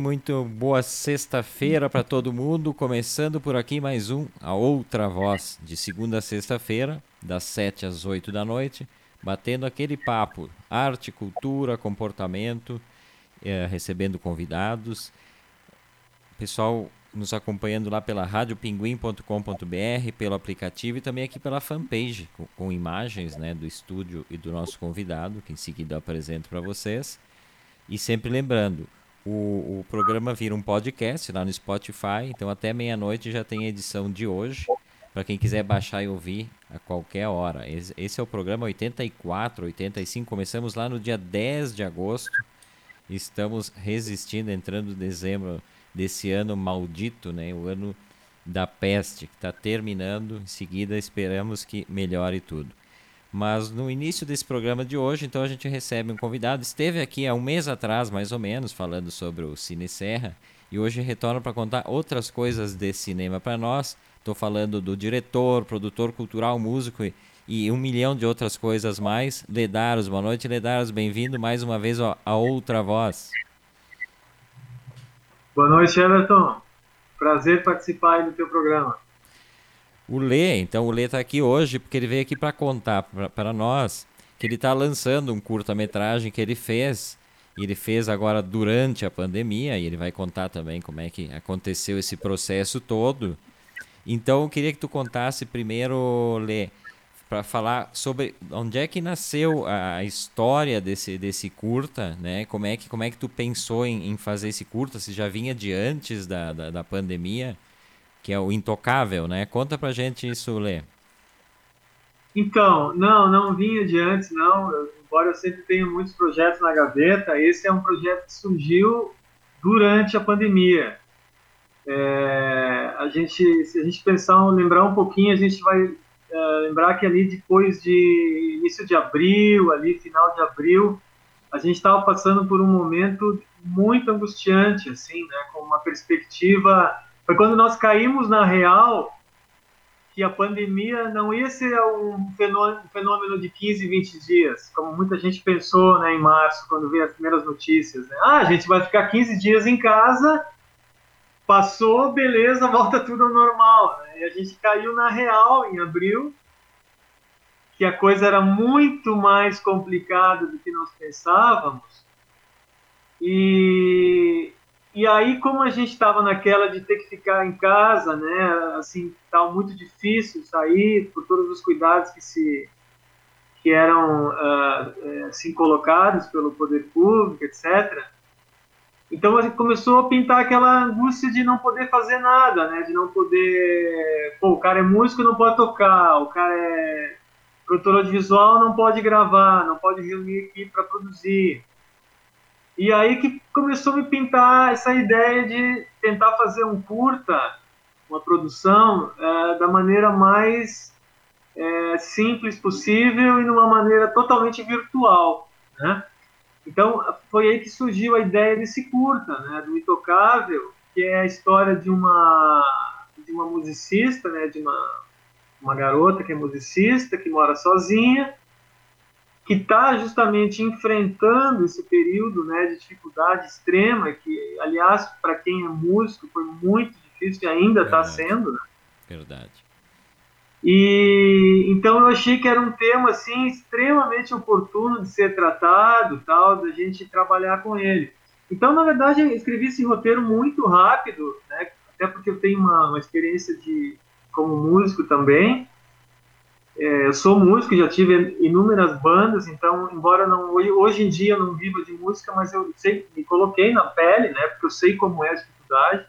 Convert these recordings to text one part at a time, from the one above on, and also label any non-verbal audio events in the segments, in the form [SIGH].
Muito boa sexta-feira para todo mundo. Começando por aqui mais um A Outra Voz, de segunda a sexta-feira, das 7 às 8 da noite, batendo aquele papo: arte, cultura, comportamento, é, recebendo convidados. Pessoal nos acompanhando lá pela radiopinguim.com.br, pelo aplicativo e também aqui pela fanpage, com, com imagens né, do estúdio e do nosso convidado, que em seguida apresento para vocês. E sempre lembrando, o, o programa vira um podcast lá no Spotify, então até meia-noite já tem a edição de hoje, para quem quiser baixar e ouvir a qualquer hora. Esse, esse é o programa 84, 85, começamos lá no dia 10 de agosto, estamos resistindo, entrando em dezembro desse ano maldito, né? o ano da peste, que está terminando, em seguida esperamos que melhore tudo. Mas no início desse programa de hoje, então a gente recebe um convidado. Esteve aqui há um mês atrás, mais ou menos, falando sobre o Cine Serra. E hoje retorna para contar outras coisas de cinema para nós. Estou falando do diretor, produtor cultural, músico e, e, um milhão de outras coisas mais. Ledaros, boa noite, Ledaros. Bem-vindo mais uma vez a Outra Voz. Boa noite, Everton. Prazer participar do teu programa o Lê. Então o Lê está aqui hoje porque ele veio aqui para contar para nós que ele está lançando um curta-metragem que ele fez. E ele fez agora durante a pandemia e ele vai contar também como é que aconteceu esse processo todo. Então eu queria que tu contasse primeiro, Lê, para falar sobre onde é que nasceu a história desse, desse curta, né? Como é que, como é que tu pensou em, em fazer esse curta? Se já vinha de antes da, da, da pandemia? Que é o Intocável, né? Conta pra gente isso, Lê. Então, não, não vinha de antes, não. Eu, embora eu sempre tenha muitos projetos na gaveta, esse é um projeto que surgiu durante a pandemia. É, a gente, se a gente pensar, lembrar um pouquinho, a gente vai é, lembrar que ali depois de início de abril, ali final de abril, a gente estava passando por um momento muito angustiante, assim, né, com uma perspectiva foi quando nós caímos na real que a pandemia não ia ser um fenômeno, de 15, 20 dias, como muita gente pensou né, em março, quando veio as primeiras notícias. Né? Ah, a gente vai ficar 15 dias em casa, passou, beleza, volta tudo ao normal. Né? E a gente caiu na real em abril, que a coisa era muito mais complicada do que nós pensávamos. E, e aí, como a gente estava naquela de ter que ficar em casa, né, assim, estava muito difícil sair por todos os cuidados que se que eram uh, assim colocados pelo poder público, etc. Então a gente começou a pintar aquela angústia de não poder fazer nada, né, de não poder, pô, o cara é músico, não pode tocar, o cara é produtor audiovisual, não pode gravar, não pode reunir equipe para produzir. E aí que começou a me pintar essa ideia de tentar fazer um curta, uma produção, é, da maneira mais é, simples possível e numa maneira totalmente virtual, né? Então, foi aí que surgiu a ideia desse curta, né, do Intocável, que é a história de uma, de uma musicista, né, de uma, uma garota que é musicista, que mora sozinha, que está justamente enfrentando esse período né, de dificuldade extrema, que, aliás, para quem é músico, foi muito difícil e ainda está sendo. Né? Verdade. E então eu achei que era um tema assim extremamente oportuno de ser tratado, tal, da gente trabalhar com ele. Então, na verdade, eu escrevi esse roteiro muito rápido, né? Até porque eu tenho uma, uma experiência de como músico também. É, eu sou músico, já tive inúmeras bandas, então, embora não hoje, em dia eu não viva de música, mas eu sei, me coloquei na pele, né? Porque eu sei como é a dificuldade.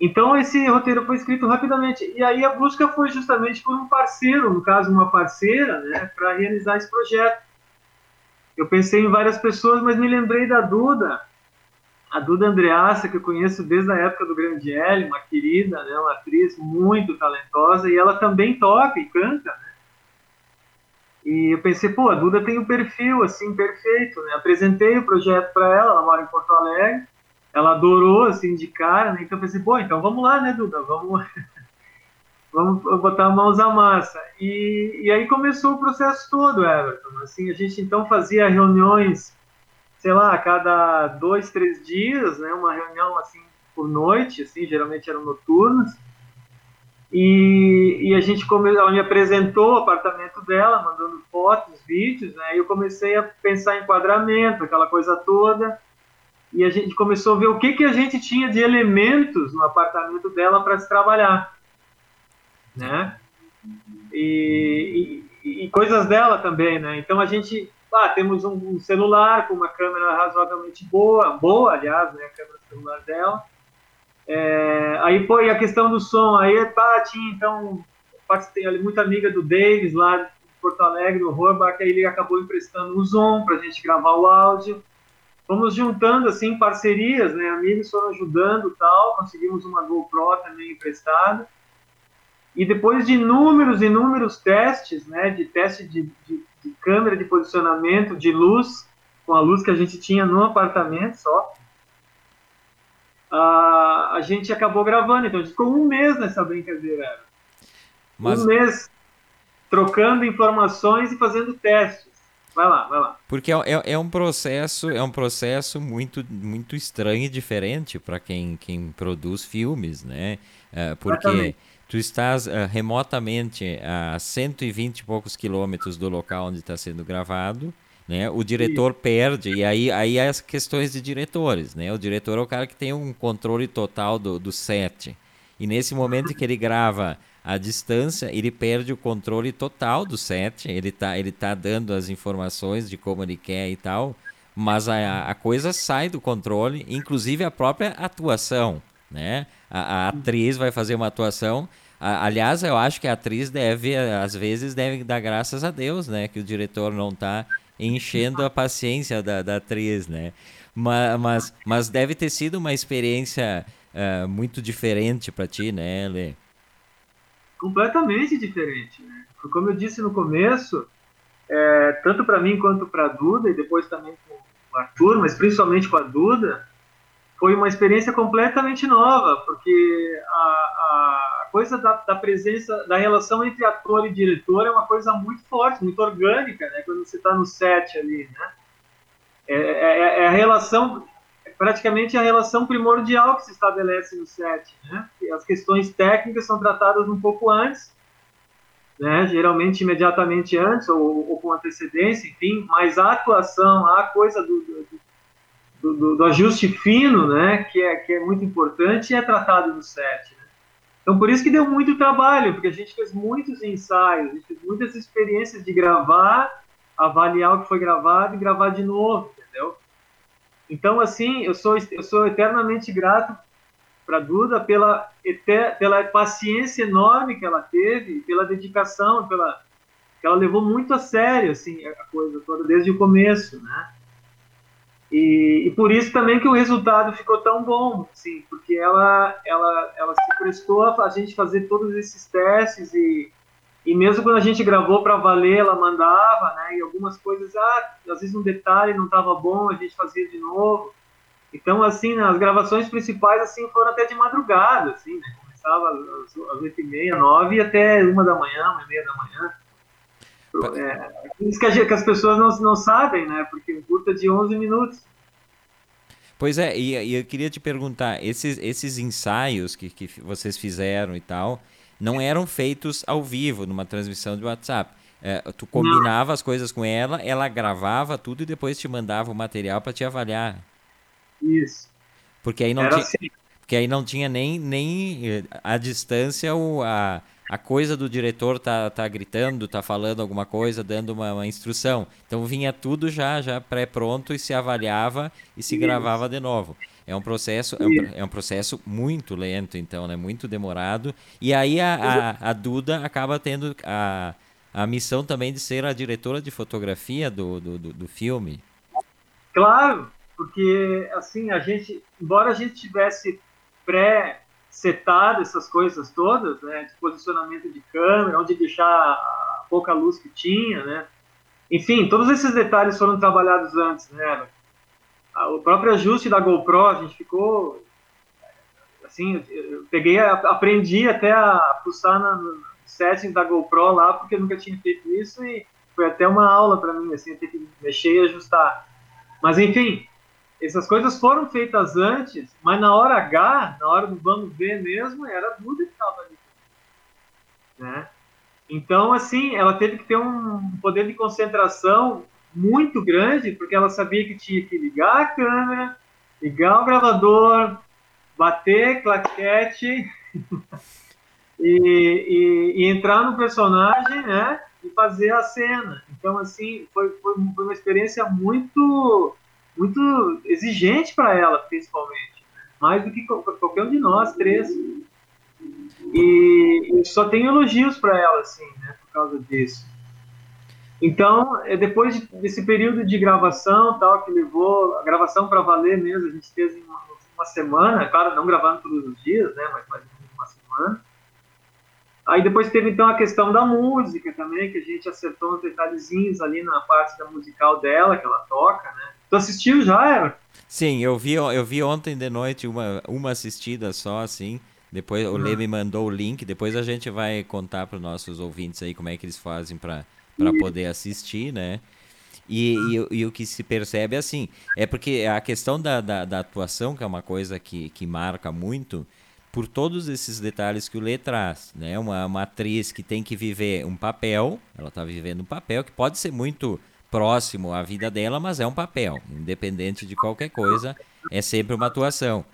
Então esse roteiro foi escrito rapidamente e aí a busca foi justamente por um parceiro, no caso uma parceira, né, para realizar esse projeto. Eu pensei em várias pessoas, mas me lembrei da Duda, a Duda Andreassa, que eu conheço desde a época do Grande L, uma querida, né, uma atriz muito talentosa, e ela também toca e canta, né? E eu pensei, pô, a Duda tem o um perfil, assim, perfeito, né? Apresentei o projeto para ela, ela mora em Porto Alegre, ela adorou, assim, de cara, né? Então eu pensei, pô, então vamos lá, né, Duda? Vamos, [LAUGHS] vamos botar mãos à massa. E, e aí começou o processo todo, Everton. Assim, a gente então fazia reuniões sei lá, a cada dois, três dias, né, uma reunião assim por noite, assim, geralmente eram noturnas. E, e a gente come, ela me apresentou o apartamento dela, mandando fotos, vídeos, né? E eu comecei a pensar em enquadramento, aquela coisa toda. E a gente começou a ver o que que a gente tinha de elementos no apartamento dela para se trabalhar, né? E, e, e, coisas dela também, né? Então a gente, ah, temos um, celular com uma câmera razoavelmente boa, boa, aliás, né? A câmera celular dela é, aí foi a questão do som, aí tá, tinha então participei muito amiga do Davis lá de Porto Alegre, do Horbach, aí ele acabou emprestando o Zoom para a gente gravar o áudio. Fomos juntando assim parcerias, né? Amigos foram ajudando tal, conseguimos uma GoPro também emprestada. E depois de inúmeros, inúmeros testes, né? De teste de, de, de câmera de posicionamento, de luz, com a luz que a gente tinha no apartamento só, a, a gente acabou gravando. Então a gente ficou um mês nessa brincadeira. Mas... Um mês trocando informações e fazendo testes. Vai lá, vai lá. Porque é, é, é um processo, é um processo muito, muito estranho e diferente para quem, quem produz filmes, né? Uh, porque Exatamente. Tu estás uh, remotamente a 120 e poucos quilômetros do local onde está sendo gravado né? O diretor Sim. perde, e aí, aí as questões de diretores, né? O diretor é o cara que tem um controle total do, do set. E nesse momento que ele grava à distância, ele perde o controle total do set, ele tá, ele tá dando as informações de como ele quer e tal, mas a, a coisa sai do controle, inclusive a própria atuação, né? A, a atriz vai fazer uma atuação Aliás, eu acho que a atriz deve, às vezes, deve dar graças a Deus, né? Que o diretor não está enchendo a paciência da, da atriz, né? Mas, mas, mas deve ter sido uma experiência uh, muito diferente para ti, né, Lê? Completamente diferente, né? Como eu disse no começo, é, tanto para mim quanto para a Duda, e depois também com o Arthur, mas principalmente com a Duda, foi uma experiência completamente nova, porque a, a coisa da, da, presença, da relação entre ator e diretor é uma coisa muito forte, muito orgânica, né? Quando você está no set ali, né? É, é, é, a relação, praticamente a relação primordial que se estabelece no set, né? As questões técnicas são tratadas um pouco antes, né? Geralmente imediatamente antes ou, ou com antecedência, enfim. Mas a atuação, a coisa do, do, do, do ajuste fino, né? Que é que é muito importante, é tratado no set. Então, por isso que deu muito trabalho, porque a gente fez muitos ensaios, a gente fez muitas experiências de gravar, avaliar o que foi gravado e gravar de novo, entendeu? Então, assim, eu sou, eu sou eternamente grato para Duda pela, pela paciência enorme que ela teve, pela dedicação, pela que ela levou muito a sério assim a coisa toda desde o começo, né? E, e, por isso também que o resultado ficou tão bom, assim, porque ela, ela, ela se prestou a gente fazer todos esses testes e, e mesmo quando a gente gravou para valer, ela mandava, né? E algumas coisas, ah, às vezes um detalhe não estava bom, a gente fazia de novo. Então, assim, né, as gravações principais, assim, foram até de madrugada, assim, né? Começava às oito e meia, nove e até uma da manhã, uma e meia da manhã. É, isso que, que, as pessoas não, não sabem, né? Porque um curta de 11 minutos. Pois é, e, e, eu queria te perguntar, esses, esses ensaios que, que vocês fizeram e tal, não eram feitos ao vivo, numa transmissão de WhatsApp. É, tu combinava não. as coisas com ela, ela gravava tudo e depois te mandava o material para te avaliar. Isso. Porque aí não, tinha, assim. porque aí não tinha nem, nem eh, a distância ou a, a coisa do diretor tá, tá gritando, tá falando alguma coisa, dando uma, uma instrução. Então vinha tudo já já pré-pronto e se avaliava e se Isso. gravava de novo. É um processo é um, é um, processo muito lento, então, né? Muito demorado. E aí a, a, a Duda acaba tendo a, a missão também de ser a diretora de fotografia do, do, do, do filme. Claro, porque assim a gente, embora a gente tivesse pré setado essas coisas todas, né, de posicionamento de câmera, onde deixar a pouca luz que tinha, né, enfim, todos esses detalhes foram trabalhados antes, né, o próprio ajuste da GoPro, a gente ficou, assim, eu peguei, aprendi até a pulsar na, no settings da GoPro lá, porque eu nunca tinha feito isso e foi até uma aula para mim, assim, ter que mexer e ajustar. Mas enfim, essas coisas foram feitas antes, mas na hora H, na hora do vamos ver mesmo, era Duda que estava ali. Né? Então, assim, ela teve que ter um poder de concentração muito grande, porque ela sabia que tinha que ligar a câmera, ligar o gravador, bater claquete [LAUGHS] e, e, e, entrar no personagem, né? E fazer a cena. Então, assim, foi, foi uma experiência muito, muito exigente para ela, principalmente. Mais do que qualquer um de nós três. E, só tenho elogios para ela, assim, né? Por causa disso. Então, é, depois desse período de gravação, tal, que levou a gravação para valer mesmo, a gente fez uma, uma, semana, claro, não gravando todos os dias, né, mas mais uma semana. Aí depois teve então a questão da música também, que a gente acertou uns detalhezinhos ali na parte da musical dela, que ela toca, né. Tu assistiu já, Eva? Sim, eu vi, eu vi ontem de noite uma, uma assistida só, assim. Depois o Lê me mandou o link, depois a gente vai contar para os nossos ouvintes aí como é que eles fazem para para poder assistir, né? E, e, e, o que se percebe é assim, é porque a questão da, da, da, atuação, que é uma coisa que, que marca muito, por todos esses detalhes que o Lê traz, né? Uma, uma atriz que tem que viver um papel, ela está vivendo um papel que pode ser muito próximo à vida dela, mas é um papel, independente de qualquer coisa, é sempre uma atuação.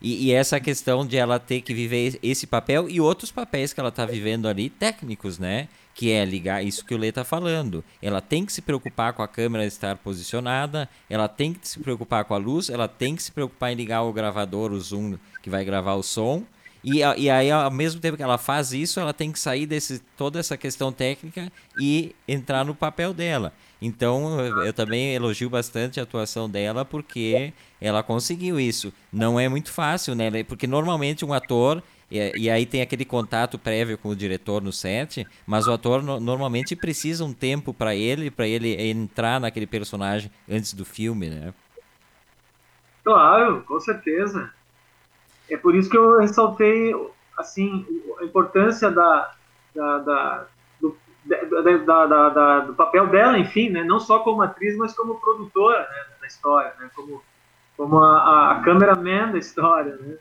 E, e, essa questão de ela ter que viver esse papel e outros papéis que ela está vivendo ali, técnicos, né? Que é ligar isso que o Lê está falando. Ela tem que se preocupar com a câmera estar posicionada, ela tem que se preocupar com a luz, ela tem que se preocupar em ligar o gravador, o zoom que vai gravar o som. E, e aí, ao mesmo tempo que ela faz isso, ela tem que sair desse toda essa questão técnica e entrar no papel dela. Então, eu também elogio bastante a atuação dela porque ela conseguiu isso. Não é muito fácil, né? Porque normalmente um ator e, e, aí tem aquele contato prévio com o diretor no set, mas o ator no, normalmente precisa um tempo para ele, para ele entrar naquele personagem antes do filme, né? Claro, com certeza. É por isso que eu ressaltei assim a importância da, da, da da, da, da, do papel dela, enfim, né? não só como atriz, mas como produtora né? da história, né? como, como a, a cameraman da história. Né?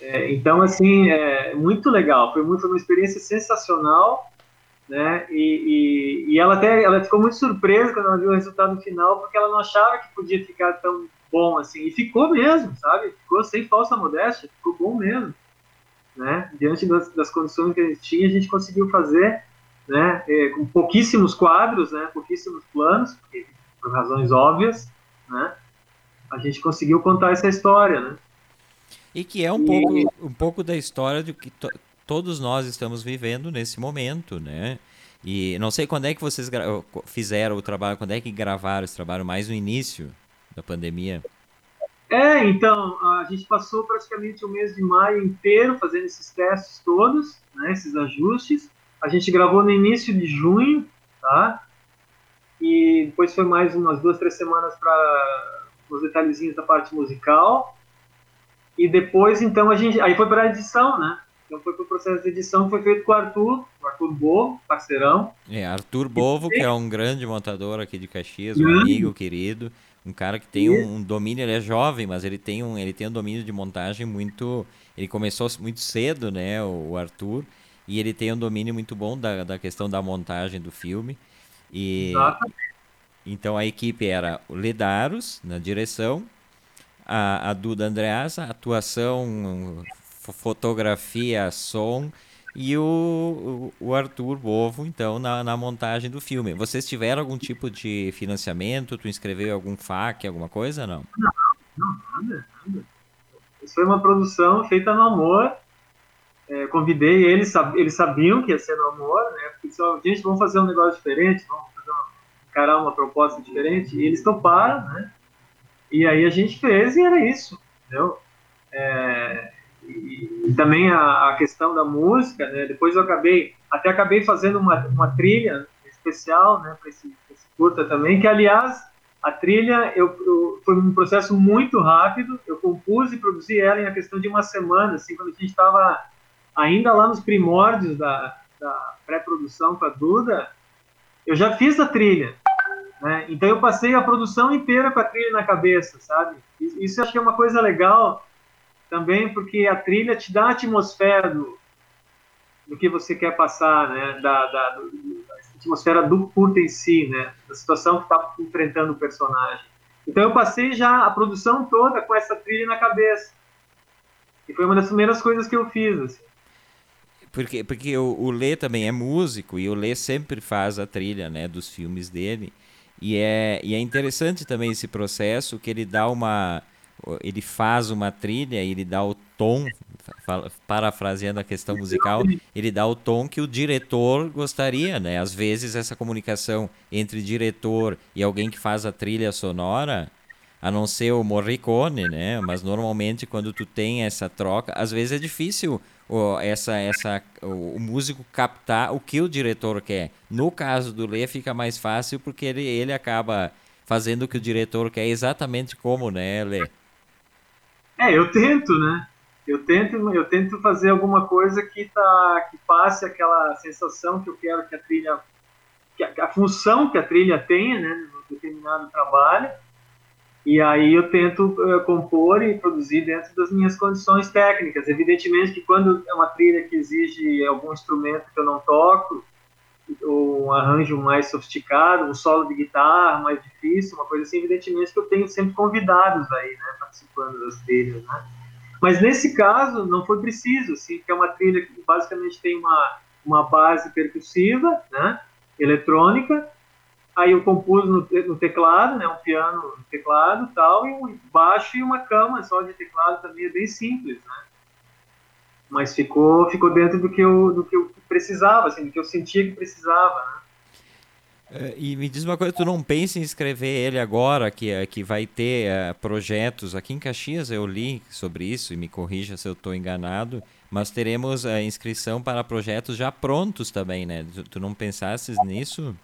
É, então, assim, é muito legal, foi, muito, foi uma experiência sensacional, né? E, e, e, ela até ela ficou muito surpresa quando ela viu o resultado final, porque ela não achava que podia ficar tão bom assim, e ficou mesmo, sabe? Ficou sem falsa modéstia, ficou bom mesmo. Né? Diante das, das condições que a gente tinha, a gente conseguiu fazer né, é, com pouquíssimos quadros, né, pouquíssimos planos, porque, por razões óbvias, né, a gente conseguiu contar essa história, né. E que é um, e... pouco, um pouco da história do que to todos nós estamos vivendo nesse momento, né? E não sei quando é que vocês fizeram o trabalho, quando é que gravaram esse trabalho, mais no início da pandemia? É, então, a gente passou praticamente o mês de maio inteiro fazendo esses testes todos, né, esses ajustes, a gente gravou no início de junho, tá? E depois foi mais umas duas, três semanas para os detalhezinhos da parte musical. E depois, então, a gente. Aí foi para a edição, né? Então foi para o processo de edição foi feito com o Arthur, o Arthur Bovo, parceirão. É, Arthur Bovo, que é um grande montador aqui de Caxias, um amigo querido, um cara que tem um, um, domínio, ele é jovem, mas ele tem um, ele tem um domínio de montagem muito. Ele começou muito cedo, né, o, o Arthur. E ele tem um domínio muito bom da, da questão da montagem do filme. E então a equipe era o Ledaros na direção, a, a Duda Andreasa, atuação, fotografia, som e o, o Arthur Bovo, então, na, na montagem do filme. Vocês tiveram algum tipo de financiamento? Tu inscreveu algum FAQ, alguma coisa, não? Não, não, nada, nada. Isso foi uma produção feita no amor é, convidei eles, eles sabiam que ia ser no amor, né? Porque disseram, gente, vamos fazer um negócio diferente, vamos fazer uma, encarar uma proposta diferente. E eles toparam, né? E aí a gente fez e era isso, entendeu? É, e, também a, a, questão da música, né? Depois eu acabei, até acabei fazendo uma, uma trilha especial, né? Para esse, esse, curta também, que aliás a trilha eu, eu, foi um processo muito rápido. Eu compus e produzi ela em a questão de uma semana, assim, quando a gente estava ainda lá nos primórdios da, da pré-produção com a Duda, eu já fiz a trilha. Né? Então eu passei a produção inteira com a trilha na cabeça, sabe? Isso eu acho que é uma coisa legal também, porque a trilha te dá a atmosfera do, do que você quer passar, né? Da, da, do, da atmosfera do curto em si, né? Da situação que está enfrentando o personagem. Então eu passei já a produção toda com essa trilha na cabeça. E foi uma das primeiras coisas que eu fiz, assim. Porque, porque o, o Lê também é músico e o Lê sempre faz a trilha né, dos filmes dele. E é, e é interessante também esse processo que ele dá uma. Ele faz uma trilha, ele dá o tom, parafraseando a questão musical, ele dá o tom que o diretor gostaria, né? Às vezes essa comunicação entre diretor e alguém que faz a trilha sonora, a não ser o Morricone, né? Mas normalmente quando tu tem essa troca, às vezes é difícil o, essa, essa, o, o, músico captar o que o diretor quer. No caso do Lê fica mais fácil porque ele, ele acaba fazendo o que o diretor quer exatamente como, né, Lê? É, eu tento, né? Eu tento, eu tento fazer alguma coisa que tá, que passe aquela sensação que eu quero que a trilha, que a, a função que a trilha tenha, né, no determinado trabalho e aí eu tento uh, compor e produzir dentro das minhas condições técnicas. Evidentemente que quando é uma trilha que exige algum instrumento que eu não toco, um arranjo mais sofisticado, um solo de guitarra mais difícil, uma coisa assim, evidentemente que eu tenho sempre convidados aí, né, participando das trilhas, né. Mas nesse caso não foi preciso, assim, porque é uma trilha que basicamente tem uma, uma base percussiva, né, eletrônica, Aí eu compus no, no, teclado, né, um piano no teclado tal, e um baixo e uma cama só de teclado também, é bem simples, né? Mas ficou, ficou dentro do que, eu, do que eu precisava, assim, do que eu sentia que precisava, né? É, e me diz uma coisa, tu não pensa em escrever ele agora, que, é, que vai ter uh, projetos, aqui em Caxias eu li sobre isso, e me corrija se eu estou enganado, mas teremos a inscrição para projetos já prontos também, né? Tu, tu não pensasses nisso?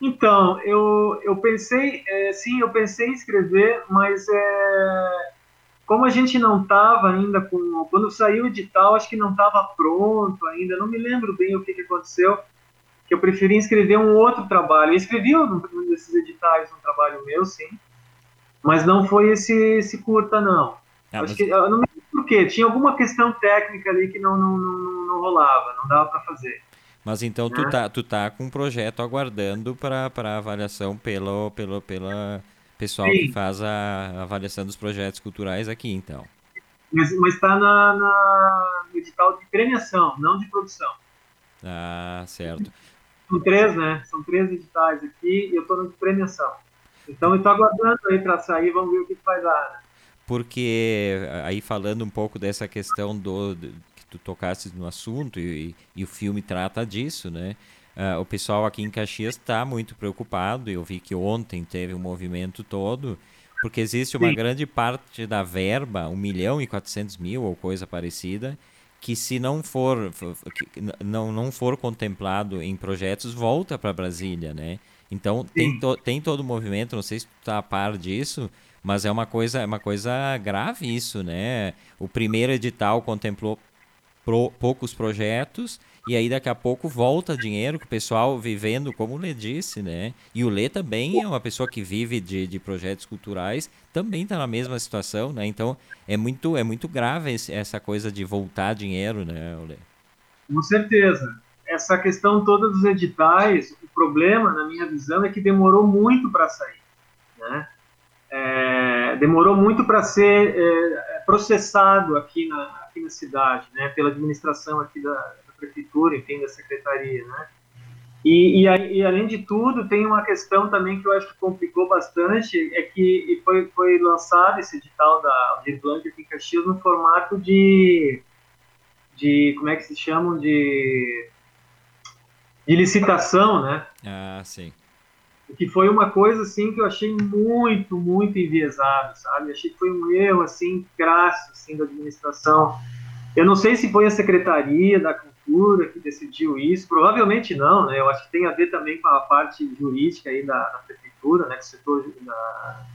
Então, eu, eu pensei, é, sim, eu pensei em escrever, mas é, como a gente não estava ainda com. Quando saiu o edital, acho que não estava pronto ainda, não me lembro bem o que, que aconteceu, que eu preferi escrever um outro trabalho. Eu escrevi um desses editais um trabalho meu, sim, mas não foi esse, esse curta, não. Ah, acho mas... que, eu não me lembro por quê, tinha alguma questão técnica ali que não, não, não, não rolava, não dava para fazer. Mas então tu tá, tu tá com um projeto aguardando para avaliação pelo, pelo pela pessoal Sim. que faz a avaliação dos projetos culturais aqui, então. Mas está na, na, no edital de premiação, não de produção. Ah, certo. São três, né? São três editais aqui e eu estou no de premiação. Então eu estou aguardando aí para sair, vamos ver o que vai dar. Né? Porque aí falando um pouco dessa questão do, tu tocaste no assunto e, e o filme trata disso, né? Uh, o pessoal aqui em Caxias está muito preocupado. Eu vi que ontem teve um movimento todo, porque existe uma Sim. grande parte da verba, 1 milhão e 400 mil ou coisa parecida, que se não for, não, não for contemplado em projetos, volta para Brasília, né? Então tem, to, tem todo o movimento, não sei se tu está a par disso, mas é uma coisa, é uma coisa grave isso, né? O primeiro edital contemplou pro, poucos projetos e aí daqui a pouco volta dinheiro que o pessoal vivendo, como o Lê disse, né? E o Lê também é uma pessoa que vive de, de projetos culturais, também está na mesma situação, né? Então é muito, é muito grave esse, essa coisa de voltar dinheiro, né, Lê? Com certeza. Essa questão toda dos editais, o problema, na minha visão, é que demorou muito para sair, né? É, demorou muito para ser é, processado aqui na, aqui na cidade, né, pela administração aqui da, prefeitura, enfim, da secretaria, né. E, e, e, além de tudo, tem uma questão também que eu acho que complicou bastante, é que foi, foi lançado esse edital da Blanc aqui em Caxias no formato de, de, como é que se chamam, de, de licitação, né? Ah, sim que foi uma coisa assim que eu achei muito, muito enviesado, sabe? Achei que foi um erro assim crasso assim da administração. Eu não sei se foi a secretaria da cultura que decidiu isso, provavelmente não, né? Eu acho que tem a ver também com a parte jurídica aí da, da prefeitura, né? Com o setor da,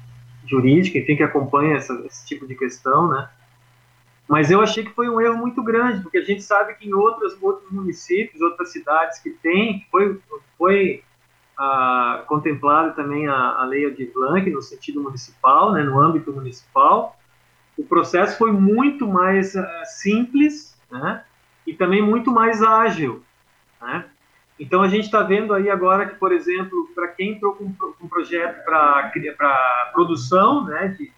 jurídico, enfim, que acompanha essa, esse tipo de questão, né? Mas eu achei que foi um erro muito grande, porque a gente sabe que em outros, outros municípios, outras cidades que tem, foi, foi a, contemplada também a, a lei de Blanc no sentido municipal, né, no âmbito municipal. O processo foi muito mais uh, simples, né, e também muito mais ágil, né. Então a gente está vendo aí agora que, por exemplo, para quem entrou com um projeto para produção, né, de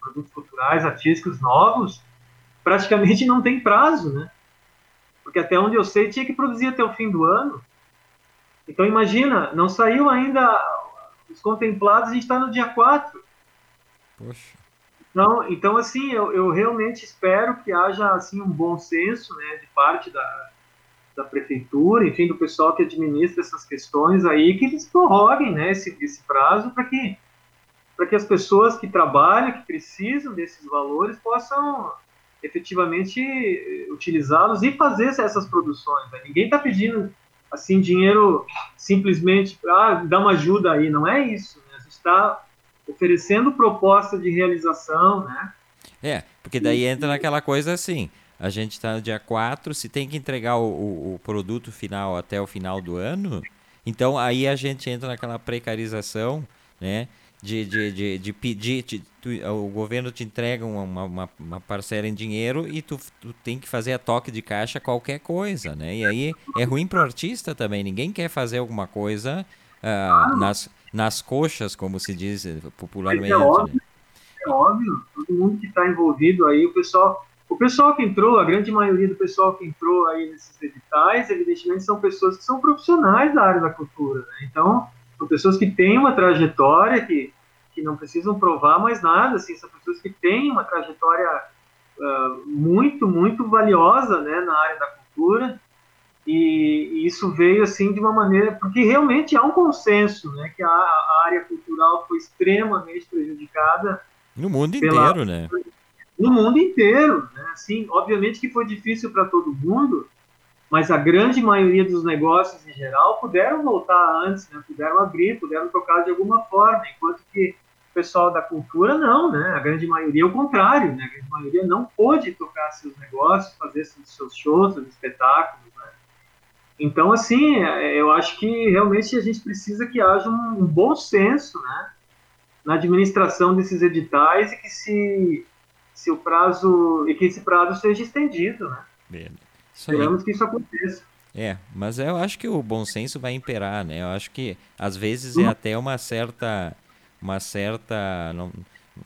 produtos culturais, artísticos novos, praticamente não tem prazo, né? Porque até onde eu sei tinha que produzir até o fim do ano. Então imagina, não saiu ainda os contemplados, a gente está no dia 4. Poxa. Então, então assim, eu, eu realmente espero que haja assim um bom senso, né, de parte da, da prefeitura, enfim, do pessoal que administra essas questões aí, que eles prorroguem, né, esse, esse prazo para que para que as pessoas que trabalham, que precisam desses valores, possam efetivamente utilizá-los e fazer essas produções. Né? Ninguém está pedindo assim dinheiro simplesmente para ah, dar uma ajuda aí, não é isso. Né? A gente está oferecendo proposta de realização, né? É, porque daí entra naquela coisa assim, a gente está no dia 4, se tem que entregar o, o, o, produto final até o final do ano, então aí a gente entra naquela precarização, né? de, de, de, de pedir, de, tu, o governo te entrega uma, uma, uma, parcela em dinheiro e tu, tu tem que fazer a toque de caixa qualquer coisa, né? E aí é ruim para o artista também, ninguém quer fazer alguma coisa uh, nas, nas coxas, como se diz popularmente. É óbvio, né? é óbvio, todo mundo que está envolvido aí, o pessoal, o pessoal que entrou, a grande maioria do pessoal que entrou aí nesses editais, evidentemente são pessoas que são profissionais da área da cultura, né? Então são pessoas que têm uma trajetória, que, que não precisam provar mais nada, assim, são pessoas que têm uma trajetória uh, muito, muito valiosa né, na área da cultura, e, e, isso veio assim de uma maneira, porque realmente há um consenso, né, que a, a área cultural foi extremamente prejudicada. No mundo pela, inteiro, né? No mundo inteiro, né? Assim, obviamente que foi difícil para todo mundo, mas a grande maioria dos negócios em geral puderam voltar antes, né? puderam abrir, puderam tocar de alguma forma, enquanto que o pessoal da cultura não, né? A grande maioria é o contrário, né? A grande maioria não pôde tocar seus negócios, fazer seus shows, seus espetáculos? Então, assim, eu acho que realmente a gente precisa que haja um, bom senso, né? Na administração desses editais e que se, se o prazo e que esse prazo seja estendido, né? Beleza. Esperamos que isso aconteça. É, mas eu acho que o bom senso vai imperar, né? Eu acho que às vezes é até uma certa, uma certa não,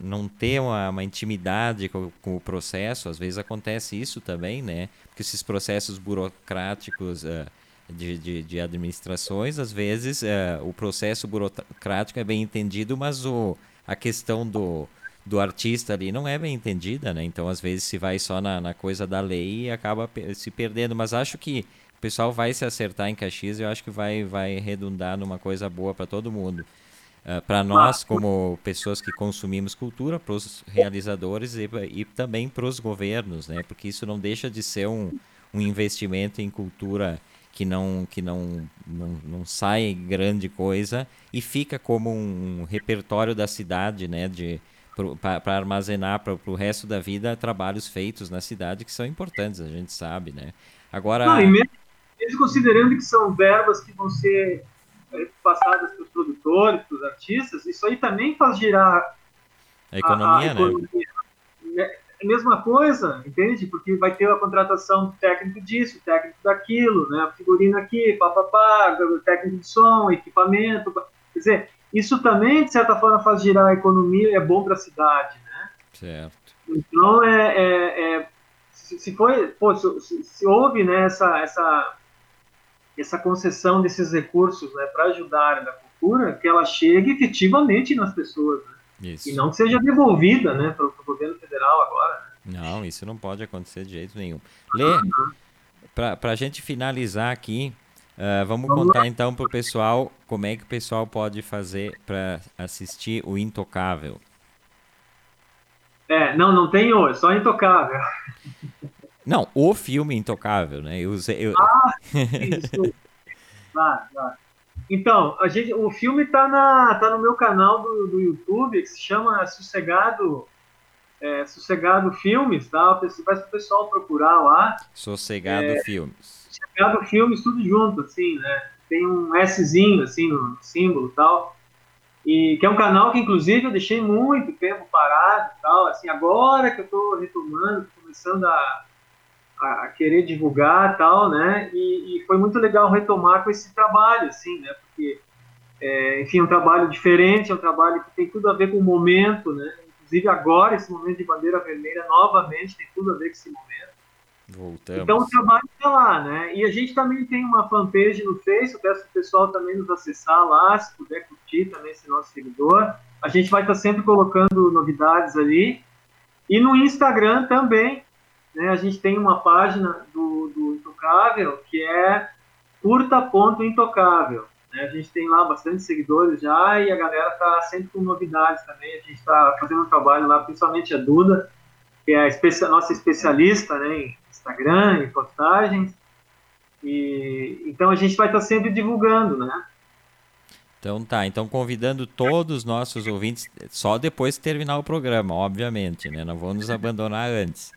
não ter uma, uma intimidade com, com, o processo. Às vezes acontece isso também, né? Porque esses processos burocráticos uh, de, de, de, administrações, às vezes uh, o processo burocrático é bem entendido, mas o, a questão do do artista ali não é bem entendida, né? Então, às vezes, se vai só na, na coisa da lei e acaba se perdendo. Mas acho que o pessoal vai se acertar em Caxias e eu acho que vai, vai redundar numa coisa boa para todo mundo. Uh, para nós, como pessoas que consumimos cultura, para os realizadores e, e também para os governos, né? Porque isso não deixa de ser um, um investimento em cultura que não que não, não, não sai grande coisa e fica como um, um repertório da cidade, né? De, para armazenar para o resto da vida trabalhos feitos na cidade que são importantes, a gente sabe, né? Agora. Não, mesmo, mesmo considerando que são verbas que vão ser eh, passadas para os produtores, para os artistas, isso aí também faz girar a economia, a, a né? economia. né? É a mesma coisa, entende? Porque vai ter a contratação do técnico disso, técnico daquilo, né? Figurino aqui, papapá, técnico de som, equipamento. Quer dizer, isso também, de certa forma, faz girar a economia e é bom para a cidade, né? Certo. Então, é, é, é se, se, foi, pô, se, se, houve né, essa, essa, essa concessão desses recursos né, para ajudar a área da cultura, que ela chegue efetivamente nas pessoas, né? Isso. E não que seja devolvida né, para o governo federal agora. Né? Não, isso não pode acontecer de jeito nenhum. Lê, uhum. para a gente finalizar aqui, Uh, vamos, vamos contar lá. então para o pessoal como é que o pessoal pode fazer para assistir o Intocável. É, não, não tem o, é só Intocável. Não, o filme Intocável, né? Eu, eu... Ah, isso. claro, claro. Então, a gente, o filme está na, tá no meu canal do, do YouTube, que se chama Sossegado, é, Sossegado Filmes, tá? Vai o pessoal procurar lá. Sossegado é, Filmes Sossegado Filmes, tudo junto, assim, né? tem um Szinho, assim, no símbolo e tal. E que é um canal que, inclusive, eu deixei muito tempo parado e tal. Assim, agora que eu estou retomando, começando a, a, querer divulgar e tal, né? E, e, foi muito legal retomar com esse trabalho, assim, né? Porque, é, enfim, é um trabalho diferente, é um trabalho que tem tudo a ver com o momento, né? Inclusive agora, esse momento de bandeira vermelha, novamente, tem tudo a ver com esse momento. Voltamos. Então o trabalho está lá, né? E a gente também tem uma fanpage no Facebook, peço para o pessoal também nos acessar lá, se puder curtir também esse nosso seguidor. A gente vai estar tá sempre colocando novidades ali. E no Instagram também, né? A gente tem uma página do, do Intocável que é curta.intocável. Né? A gente tem lá bastante seguidores já e a galera está sempre com novidades também. A gente está fazendo um trabalho lá, principalmente a Duda, que é a nossa especialista né, em Instagram e postagens. E, então a gente vai estar sempre divulgando, né? Então tá, então convidando todos os nossos ouvintes, só depois de terminar o programa, obviamente, né? Não vamos nos abandonar antes.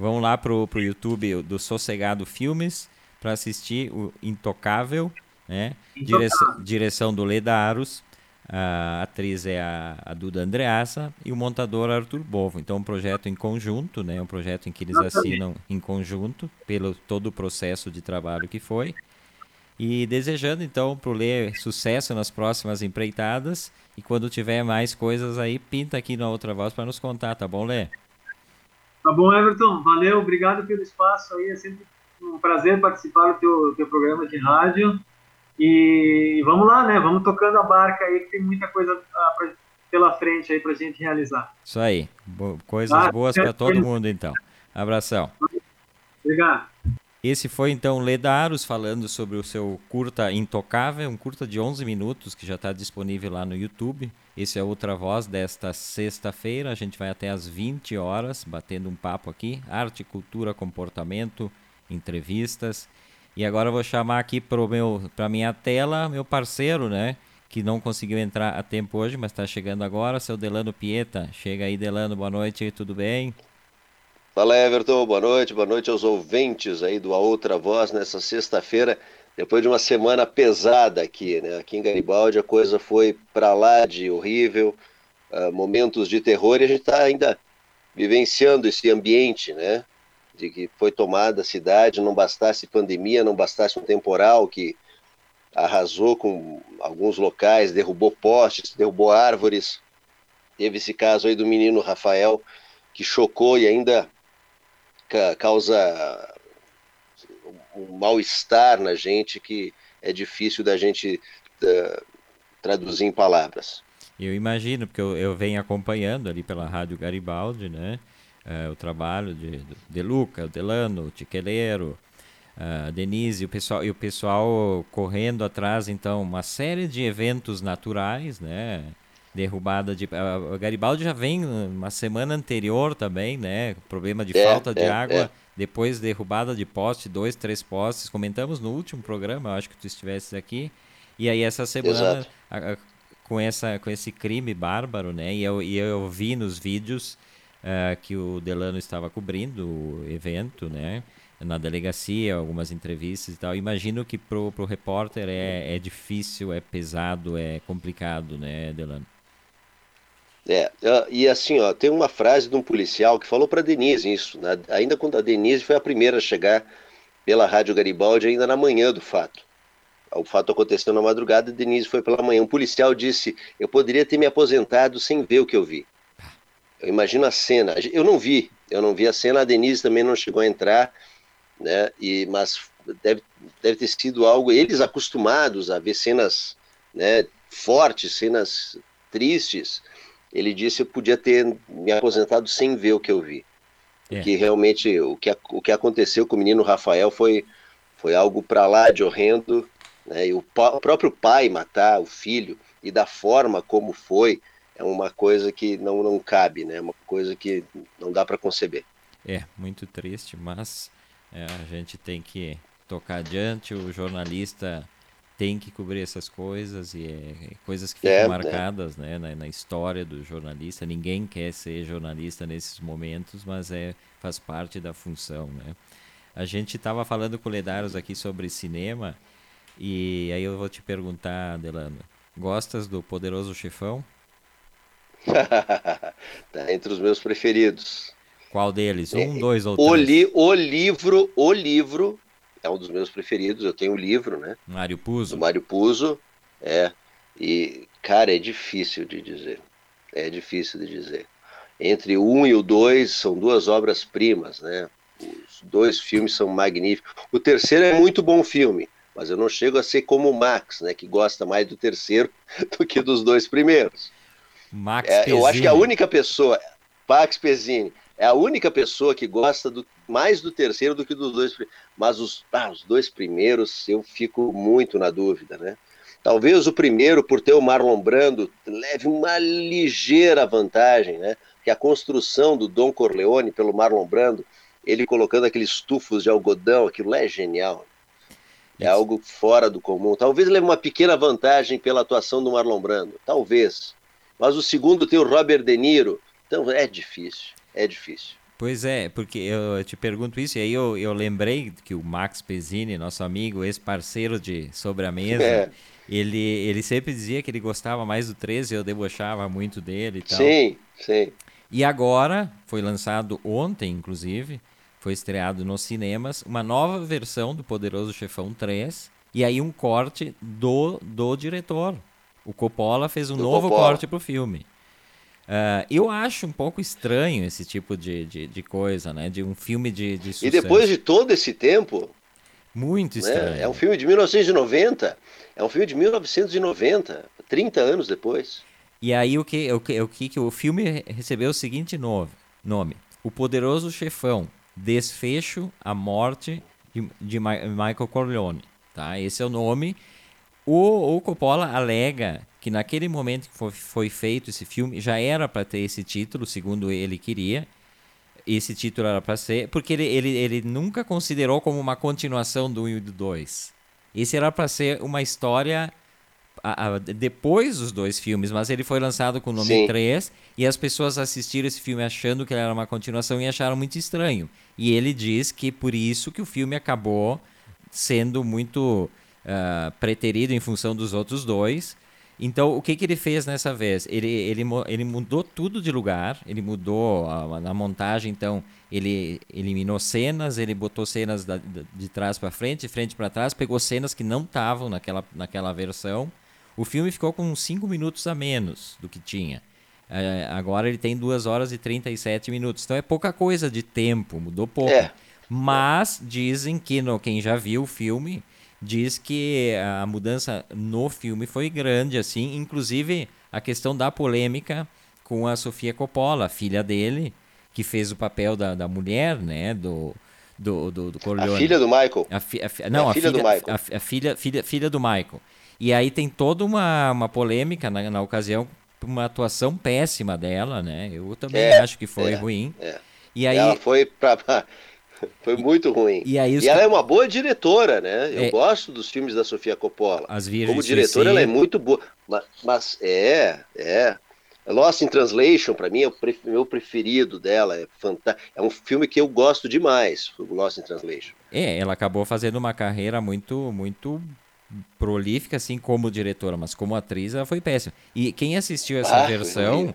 Vão lá pro, pro YouTube do Sossegado Filmes para assistir o Intocável, né? Direção, direção do Leda Aros. A atriz é a, a, Duda Andreassa e o montador Arthur Bovo. Então, um projeto em conjunto, né? Um projeto em que eles assinam em conjunto pelo todo o processo de trabalho que foi. E desejando, então, para o Lê sucesso nas próximas empreitadas. E quando tiver mais coisas aí, pinta aqui na outra voz para nos contar, tá bom, Lê? Tá bom, Everton. Valeu, obrigado pelo espaço aí. É sempre um prazer participar do teu, teu programa de rádio. E vamos lá, né? Vamos tocando a barca aí, que tem muita coisa ah, pra, pela frente aí pra gente realizar. Isso aí. Bo coisas ah, boas para todo mundo, então. Abração. Obrigado. Esse foi então Ledaros falando sobre o seu curta Intocável, um curta de 11 minutos que já está disponível lá no YouTube. Esse é Outra Voz desta sexta-feira. A gente vai até às 20 horas batendo um papo aqui. Arte, cultura, comportamento, entrevistas. E agora eu vou chamar aqui para minha tela meu parceiro, né? Que não conseguiu entrar a tempo hoje, mas está chegando agora, seu Delano Pieta. Chega aí, Delano, boa noite, tudo bem? Fala, Everton, boa noite, boa noite aos ouvintes aí do A Outra Voz nessa sexta-feira, depois de uma semana pesada aqui, né? Aqui em Garibaldi a coisa foi para lá de horrível, uh, momentos de terror e a gente está ainda vivenciando esse ambiente, né? de que foi tomada a cidade, não bastasse pandemia, não bastasse um temporal que arrasou com alguns locais, derrubou postes, derrubou árvores. Teve esse caso aí do menino Rafael, que chocou e ainda causa um mal-estar na gente que é difícil da gente uh, traduzir em palavras. Eu imagino, porque eu, eu venho acompanhando ali pela Rádio Garibaldi, né? é, o trabalho de, de Luca, Delano, Tiqueleiro, uh, Denise, o pessoal, e o pessoal correndo atrás, então, uma série de eventos naturais, né? Derrubada de. A Garibaldi já vem uma semana anterior também, né? Problema de é, falta de é, água. É. Depois derrubada de poste, dois, três postes. Comentamos no último programa, eu acho que tu estivesse aqui. E aí essa semana, a, a, com, essa, com esse crime bárbaro, né? E eu, e eu vi nos vídeos uh, que o Delano estava cobrindo o evento, né? Na delegacia, algumas entrevistas e tal. Imagino que pro, pro repórter é, é difícil, é pesado, é complicado, né, Delano? É, e assim, ó, tem uma frase de um policial que falou para Denise isso, né? ainda quando a Denise foi a primeira a chegar pela Rádio Garibaldi, ainda na manhã do fato. O fato aconteceu na madrugada, Denise foi pela manhã. Um policial disse: Eu poderia ter me aposentado sem ver o que eu vi. Eu imagino a cena. Eu não vi, eu não vi a cena. A Denise também não chegou a entrar, né? E mas deve, deve ter sido algo. Eles acostumados a ver cenas, né? Fortes, cenas tristes. Ele disse eu podia ter me aposentado sem ver o que eu vi. É. Porque realmente o que, o que aconteceu com o menino Rafael foi, foi algo para lá de horrendo. Né? E o, o próprio pai matar o filho e da forma como foi, é uma coisa que não, não cabe, né? É uma coisa que não dá para conceber. É, muito triste, mas é, a gente tem que tocar adiante, o jornalista tem que cobrir essas coisas e é, coisas que ficam é, marcadas é. Né, na, na, história do jornalista. Ninguém quer ser jornalista nesses momentos, mas é faz parte da função, né? A gente estava falando com o Ledaros aqui sobre cinema E aí eu vou te perguntar, Delano, gostas do Poderoso Chefão? [LAUGHS] tá entre os meus preferidos. Qual deles? Um, é, dois ou o três? Li, o livro, o livro é um dos meus preferidos. Eu tenho o livro, né? Mário Puzo. Do Mário Puzo, é. E cara, é difícil de dizer. É difícil de dizer. Entre o um e o dois são duas obras primas, né? Os dois filmes são magníficos. O terceiro é muito bom filme, mas eu não chego a ser como o Max, né? Que gosta mais do terceiro [LAUGHS] do que dos dois primeiros. Max é, eu acho que a única pessoa, Max Pezzini, é a única pessoa que gosta do, mais do terceiro do que dos dois. Mas os, ah, os dois primeiros eu fico muito na dúvida, né? Talvez o primeiro, por ter o Marlon Brando, leve uma ligeira vantagem, né? Que a construção do Dom Corleone pelo Marlon Brando, ele colocando aqueles tufos de algodão, aquilo é genial. É Isso. algo fora do comum. Talvez leve uma pequena vantagem pela atuação do Marlon Brando, talvez. Mas o segundo tem o Robert De Niro, então é difícil é difícil. Pois é, porque eu te pergunto isso, e aí eu, eu lembrei que o Max Pezzini, nosso amigo, ex-parceiro de Sobre a Mesa, é. ele, ele sempre dizia que ele gostava mais do 13, eu debochava muito dele e tal. Sim, sim. E agora, foi lançado ontem, inclusive, foi estreado nos cinemas, uma nova versão do Poderoso Chefão 3, e aí um corte do, do diretor. O Coppola fez um do novo Coppola. corte pro filme. Uh, eu acho um pouco estranho esse tipo de, de, de coisa, né? De um filme de, de sucesso. E depois de todo esse tempo. Muito né? estranho. Né? É um filme de 1990. É um filme de 1990, 30 anos depois. E aí o que, o que, o que, o filme recebeu o seguinte nome, nome: O Poderoso Chefão, Desfecho, a Morte de, de Michael Corleone. Tá? Esse é o nome. O, o Coppola alega que naquele momento que foi, foi feito esse filme já era para ter esse título, segundo ele queria. Esse título era para ser, porque ele, ele, ele nunca considerou como uma continuação do 1 e do 2. Esse era para ser uma história a, a, depois dos dois filmes, mas ele foi lançado com o nome Sim. 3 e as pessoas assistiram esse filme achando que ele era uma continuação e acharam muito estranho. E ele diz que por isso que o filme acabou sendo muito uh, preterido em função dos outros dois então, o que, que ele fez nessa vez? Ele, ele, ele mudou tudo de lugar, ele mudou a, na montagem, então ele eliminou cenas, ele botou cenas da, de trás para frente, de frente para trás, pegou cenas que não estavam naquela, naquela versão. O filme ficou com 5 minutos a menos do que tinha. É, agora ele tem 2 horas e 37 minutos. Então é pouca coisa de tempo, mudou pouco. É. Mas dizem que no, quem já viu o filme diz que a mudança no filme foi grande, assim, inclusive a questão da polêmica com a Sofia Coppola, filha dele, que fez o papel da, da mulher, né, do, do, do, do Corleone. A filha do Michael. A fi, a, não, é a, filha, filha, do Michael. A, a, filha, filha, filha do Michael. E aí tem toda uma, uma polêmica na, na ocasião, uma atuação péssima dela, né? Eu também é, acho que foi é, ruim. É. E aí... Ela foi para [LAUGHS] Foi muito ruim. E, aí, e ela é uma boa diretora, né? Eu é... gosto dos filmes da Sofia Coppola. As Como diretora, ela é muito boa. Mas, mas, é, é. Lost in Translation, para mim, é o meu preferido dela. É, fantástico. é um filme que eu gosto demais, o Lost in Translation. É, ela acabou fazendo uma carreira muito, muito prolífica, assim, como diretora, mas como atriz ela foi péssima. E quem assistiu essa ah, versão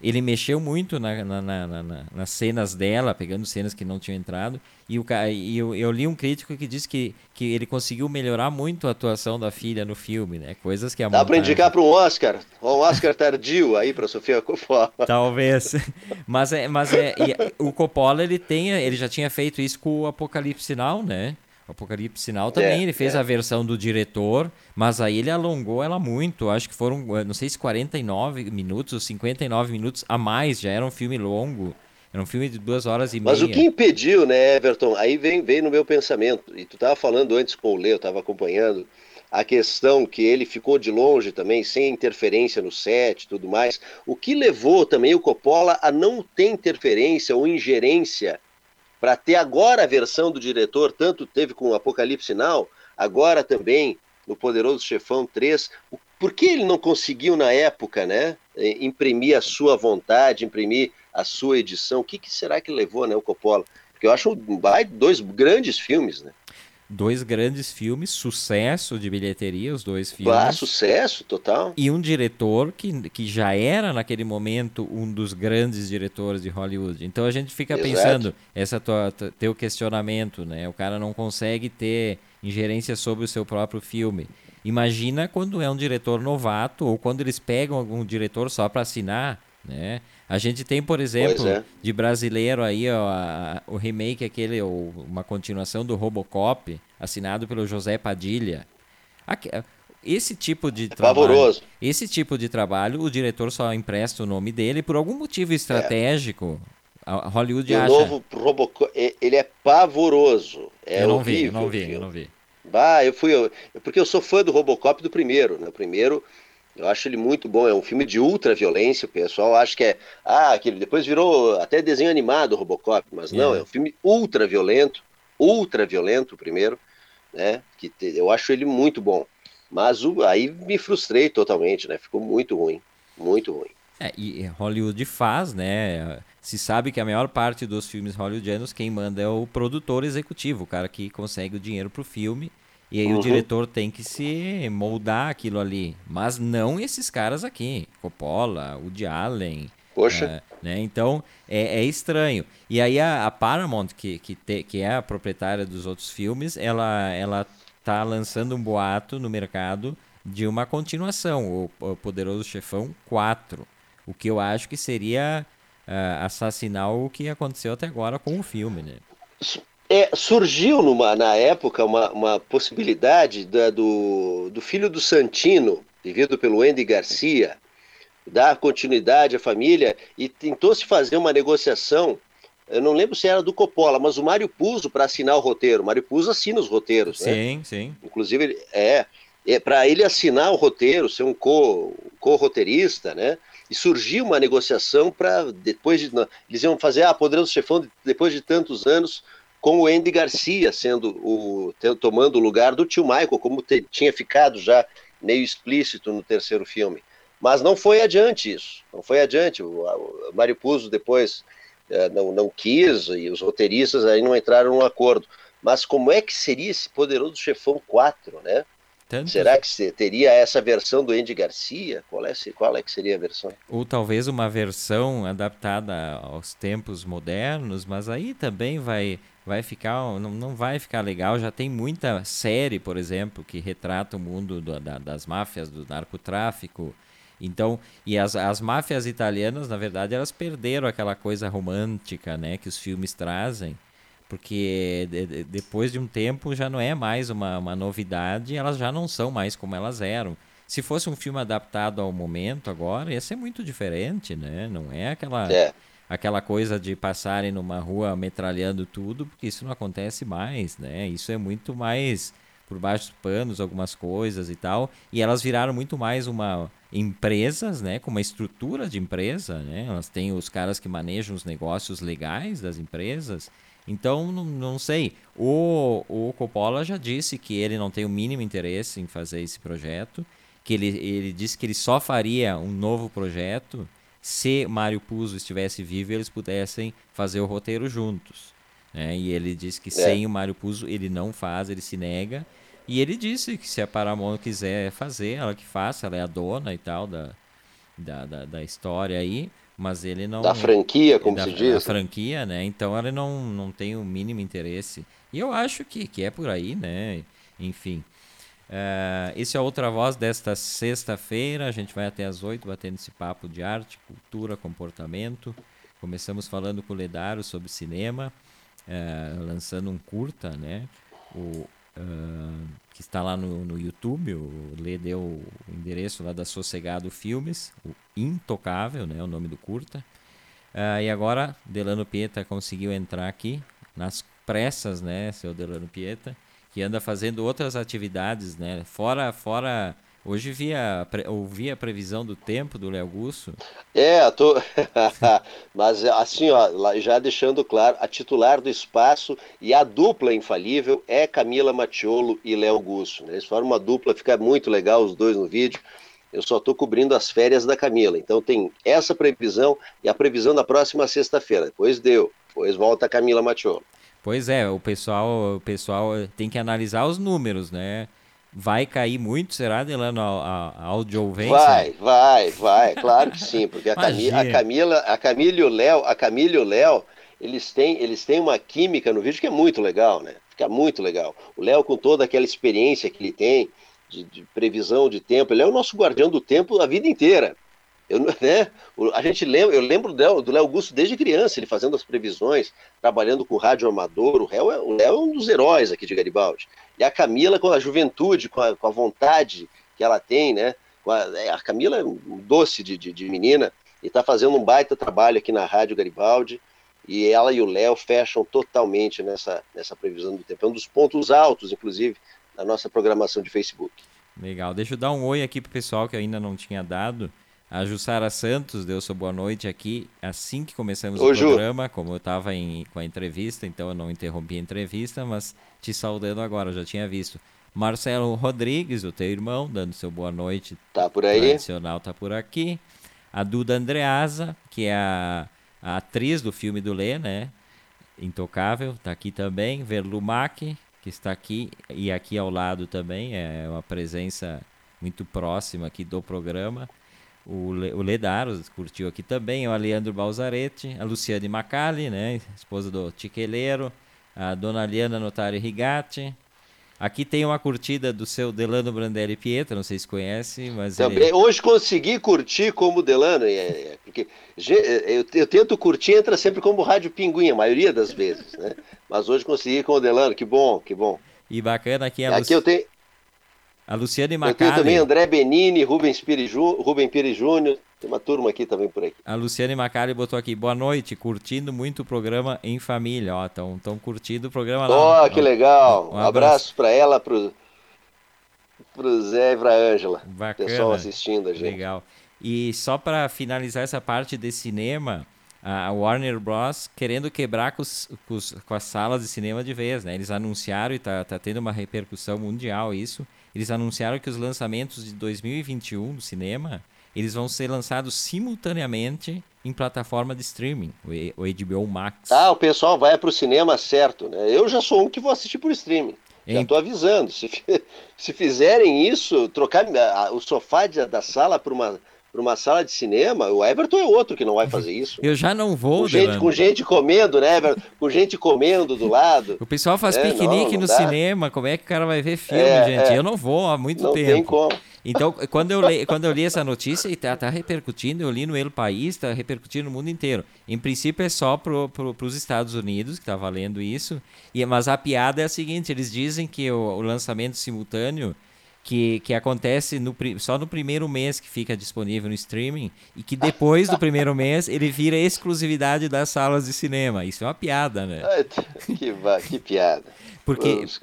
ele mexeu muito na, na, na, nas cenas dela, pegando cenas que não tinham entrado. E, o, e eu, eu, li um crítico que disse que, que ele conseguiu melhorar muito a atuação da filha no filme, né? Coisas que a Dá montagem... para indicar para um Oscar, um Oscar tardio aí para Sofia Coppola. [LAUGHS] Talvez. Mas é, mas é, o Coppola ele tem, ele já tinha feito isso com o Apocalipse Now, né? Apocalipse Sinal também, é, ele fez é. a versão do diretor, mas aí ele alongou ela muito. Acho que foram, eh, não sei se 49 minutos ou 59 minutos a mais, já era um filme longo. Era um filme de duas horas e mas meia. Mas o que impediu, né, Everton? Aí vem, vem no meu pensamento, e tu estava falando antes com o Leo, eu estava acompanhando, a questão que ele ficou de longe também, sem interferência no set e tudo mais. O que levou também o Coppola a não ter interferência ou ingerência para ter agora a versão do diretor, tanto teve com o Apocalipse Now, agora também no Poderoso Chefão 3. Por que ele não conseguiu, na época, né, eh, imprimir a sua vontade, imprimir a sua edição? O que, que será que levou né, o Coppola? Porque eu acho dois grandes filmes, né? Dois grandes filmes, sucesso de bilheteria, os dois filmes. Ah, sucesso total. E um diretor que, que já era naquele momento um dos grandes diretores de Hollywood. Então a gente fica Exato. pensando, essa tua, teu questionamento, né? O cara não consegue ter ingerência sobre o seu próprio filme. Imagina quando é um diretor novato ou quando eles pegam algum diretor só para assinar, né? A gente tem, por exemplo, é. de brasileiro aí, ó, a, o remake aquele, ou uma continuação do Robocop, assinado pelo José Padilha. Aqui, esse tipo de é trabalho, pavoroso. esse tipo de trabalho, o diretor só empresta o nome dele por algum motivo estratégico. É. A Hollywood e acha. O novo Robocop, ele é pavoroso. É eu não horrível, vi, eu não vi, eu não vi. Bah, eu fui, eu, porque eu sou fã do Robocop do primeiro, né? O primeiro eu acho ele muito bom. É um filme de ultra violência. O pessoal acha que é. Ah, aquele depois virou até desenho animado Robocop, mas não, é, é um filme ultra violento. Ultra violento, primeiro. Né? Que te, eu acho ele muito bom. Mas o, aí me frustrei totalmente, né? Ficou muito ruim. Muito ruim. É, e Hollywood faz, né? Se sabe que a maior parte dos filmes hollywoodianos, quem manda é o produtor executivo, o cara que consegue o dinheiro pro filme e aí uhum. o diretor tem que se moldar aquilo ali. Mas não esses caras aqui. Coppola, Woody Allen. Poxa. É, né? Então é, é, estranho. E aí a, a Paramount, que, que, te, que é a proprietária dos outros filmes, ela, ela tá lançando um boato no mercado de uma continuação, o, o Poderoso Chefão 4. O que eu acho que seria uh, assassinar o que aconteceu até agora com o filme, né? É, surgiu numa, na época uma, uma possibilidade da, do, do filho do Santino, vivido pelo Andy Garcia, dar continuidade à família e tentou-se fazer uma negociação. Eu não lembro se era do Coppola, mas o Mário Puzo para assinar o roteiro. O Mário Puzo assina os roteiros, sim, né? Sim. Inclusive, é, é para ele assinar o roteiro, ser um co-roteirista, co né? E surgiu uma negociação para depois de. Eles iam fazer, ah, Poderoso Chefão, depois de tantos anos, com o Andy Garcia sendo o tomando o lugar do tio Michael, como te, tinha ficado já meio explícito no terceiro filme. Mas não foi adiante isso, não foi adiante. O, o Mário Puzo depois é, não, não quis e os roteiristas aí não entraram num acordo. Mas como é que seria esse Poderoso Chefão 4, né? Tanto... Será que teria essa versão do Andy Garcia? Qual é, qual é que seria a versão? Ou talvez uma versão adaptada aos tempos modernos, mas aí também vai vai ficar não, não vai ficar legal. Já tem muita série por exemplo que retrata o mundo do, da, das máfias do narcotráfico. Então e as, as máfias italianas na verdade elas perderam aquela coisa romântica né que os filmes trazem porque de, de, depois de um tempo já não é mais uma, uma novidade elas já não são mais como elas eram. Se fosse um filme adaptado ao momento agora ia ser muito diferente né? Não é aquela é aquela coisa de passarem numa rua metralhando tudo, porque isso não acontece mais, né? Isso é muito mais por baixo dos panos, algumas coisas e tal, e elas viraram muito mais uma empresas, né, com uma estrutura de empresa, né? Elas têm os caras que manejam os negócios legais das empresas. Então, não, não sei. O, o Coppola já disse que ele não tem o mínimo interesse em fazer esse projeto, que ele, ele disse que ele só faria um novo projeto se Mário Puzo estivesse vivo, eles pudessem fazer o roteiro juntos. Né? E ele disse que é. sem o Mário Puzo ele não faz, ele se nega. E ele disse que se a Paramount quiser fazer, ela que faça, ela é a dona e tal da, da, da, da história aí, mas ele não... Da franquia, como da, se diz. Da franquia, né? Então ele não, não tem o mínimo interesse. E eu acho que, que é por aí, né? Enfim... Uh, esse é outra voz desta sexta-feira. A gente vai até às oito batendo esse papo de arte, cultura, comportamento. Começamos falando com o Ledaro sobre cinema, uh, lançando um curta, né? O, uh, que está lá no, no YouTube. O Lê deu o endereço lá da Sossegado Filmes, o Intocável, né? O nome do curta. e agora Delano Pieta conseguiu entrar aqui nas pressas, né? Seu Delano Pieta que anda fazendo outras atividades, né? Fora, fora. Hoje via, ouvi a previsão do tempo do Léo Gusso. É, tô... [LAUGHS] mas assim, ó, já deixando claro, a titular do espaço e a dupla infalível é Camila Matiolo e Léo Gusso. Né? Eles formam uma dupla, fica muito legal os dois no vídeo. Eu só estou cobrindo as férias da Camila. Então tem essa previsão e a previsão da próxima sexta-feira. Depois deu. depois volta a Camila Matiolo. Pois é, o pessoal, o pessoal tem que analisar os números, né? Vai cair muito, será, Delano, a, a, audiovência? Vai, vai, vai, claro que sim, porque a, Cami, a Camila, a Camila e o Léo, a Camila e o Léo, eles têm, eles têm uma química no vídeo que é muito legal, né? Fica muito legal. O Léo, com toda aquela experiência que ele tem de, de, previsão de tempo, ele é o nosso guardião do tempo a vida inteira. Eu, né, a gente lembra, eu lembro do Léo Augusto desde criança, ele fazendo as previsões, trabalhando com rádio amador. O Léo, é, o Léo é um dos heróis aqui de Garibaldi. E a Camila, com a juventude, com a, com a vontade que ela tem, né? A, é, a, Camila é um doce de, de, de menina e está fazendo um baita trabalho aqui na Rádio Garibaldi. E ela e o Léo fecham totalmente nessa, nessa previsão do tempo. É um dos pontos altos, inclusive, da nossa programação de Facebook. Legal. Deixa eu dar um oi aqui pro pessoal que ainda não tinha dado. A Jussara Santos deu sua boa noite aqui assim que começamos Ô, o programa, Ju. como eu estava com a entrevista, então eu não interrompi a entrevista, mas te saudando agora, já tinha visto. Marcelo Rodrigues, o teu irmão, dando seu boa noite. Tá por aí. Tradicional tá por aqui. A Duda Andreasa, que é a a atriz do filme do Lê, né? Intocável, está aqui também. Verlumac, que está aqui e aqui ao lado também, é uma presença muito próxima aqui do programa. O, Le, o Ledaro curtiu aqui também, o Aleandro Balzaretti, a Luciane Macali, né, esposa do Tiqueleiro, a Dona Liana Notari Rigatti, Aqui tem uma curtida do seu Delano Brandelli Pietro, não sei se conhece, mas. Também, ele... Hoje consegui curtir como Delano, é, é, porque eu, eu, tento curtir, entra sempre como Rádio Pinguim, a maioria das vezes, né? Mas hoje consegui com o Delano, que bom, que bom. E bacana aqui a Aqui Luci... eu tenho. A Luciane Macari. Eu tenho também André Benini, Rubens Pires, Rubem Pires Júnior. Tem uma turma aqui também por aqui. A Luciane Macari botou aqui, boa noite, curtindo muito o programa em família. Ó, estão curtindo o programa lá. Ó, oh, que legal. Um, um abraço para ela, pro, pro Zé e pra Ângela. Bacana. Pessoal assistindo a gente. Legal. E só para finalizar essa parte de cinema, a Warner Bros. querendo quebrar com, os, com, os, com, as salas de cinema de vez, né? Eles anunciaram e tá, tá tendo uma repercussão mundial isso eles anunciaram que os lançamentos de 2021 do cinema, eles vão ser lançados simultaneamente em plataforma de streaming, o HBO Max. Ah, o pessoal vai para o cinema certo, né? Eu já sou um que vou assistir por streaming. Já estou avisando. Se, [LAUGHS] se fizerem isso, trocar o sofá da sala por uma para uma sala de cinema, o Everton é outro que não vai fazer isso. Eu já não vou, com gente, com gente comendo, né, Everton? Com gente comendo do lado. O pessoal faz é, piquenique não, não no dá. cinema, como é que o cara vai ver filme, é, gente? É. Eu não vou há muito não tempo. Não tem como. Então, quando eu, li, quando eu li essa notícia, e tá, tá repercutindo, eu li no El País, tá repercutindo no mundo inteiro. Em princípio é só para pro, os Estados Unidos que tá valendo isso, e, mas a piada é a seguinte, eles dizem que o, o lançamento simultâneo que, que acontece no, só no primeiro mês que fica disponível no streaming e que depois do primeiro mês ele vira exclusividade das salas de cinema. Isso é uma piada, né? Que, que piada. Porque eles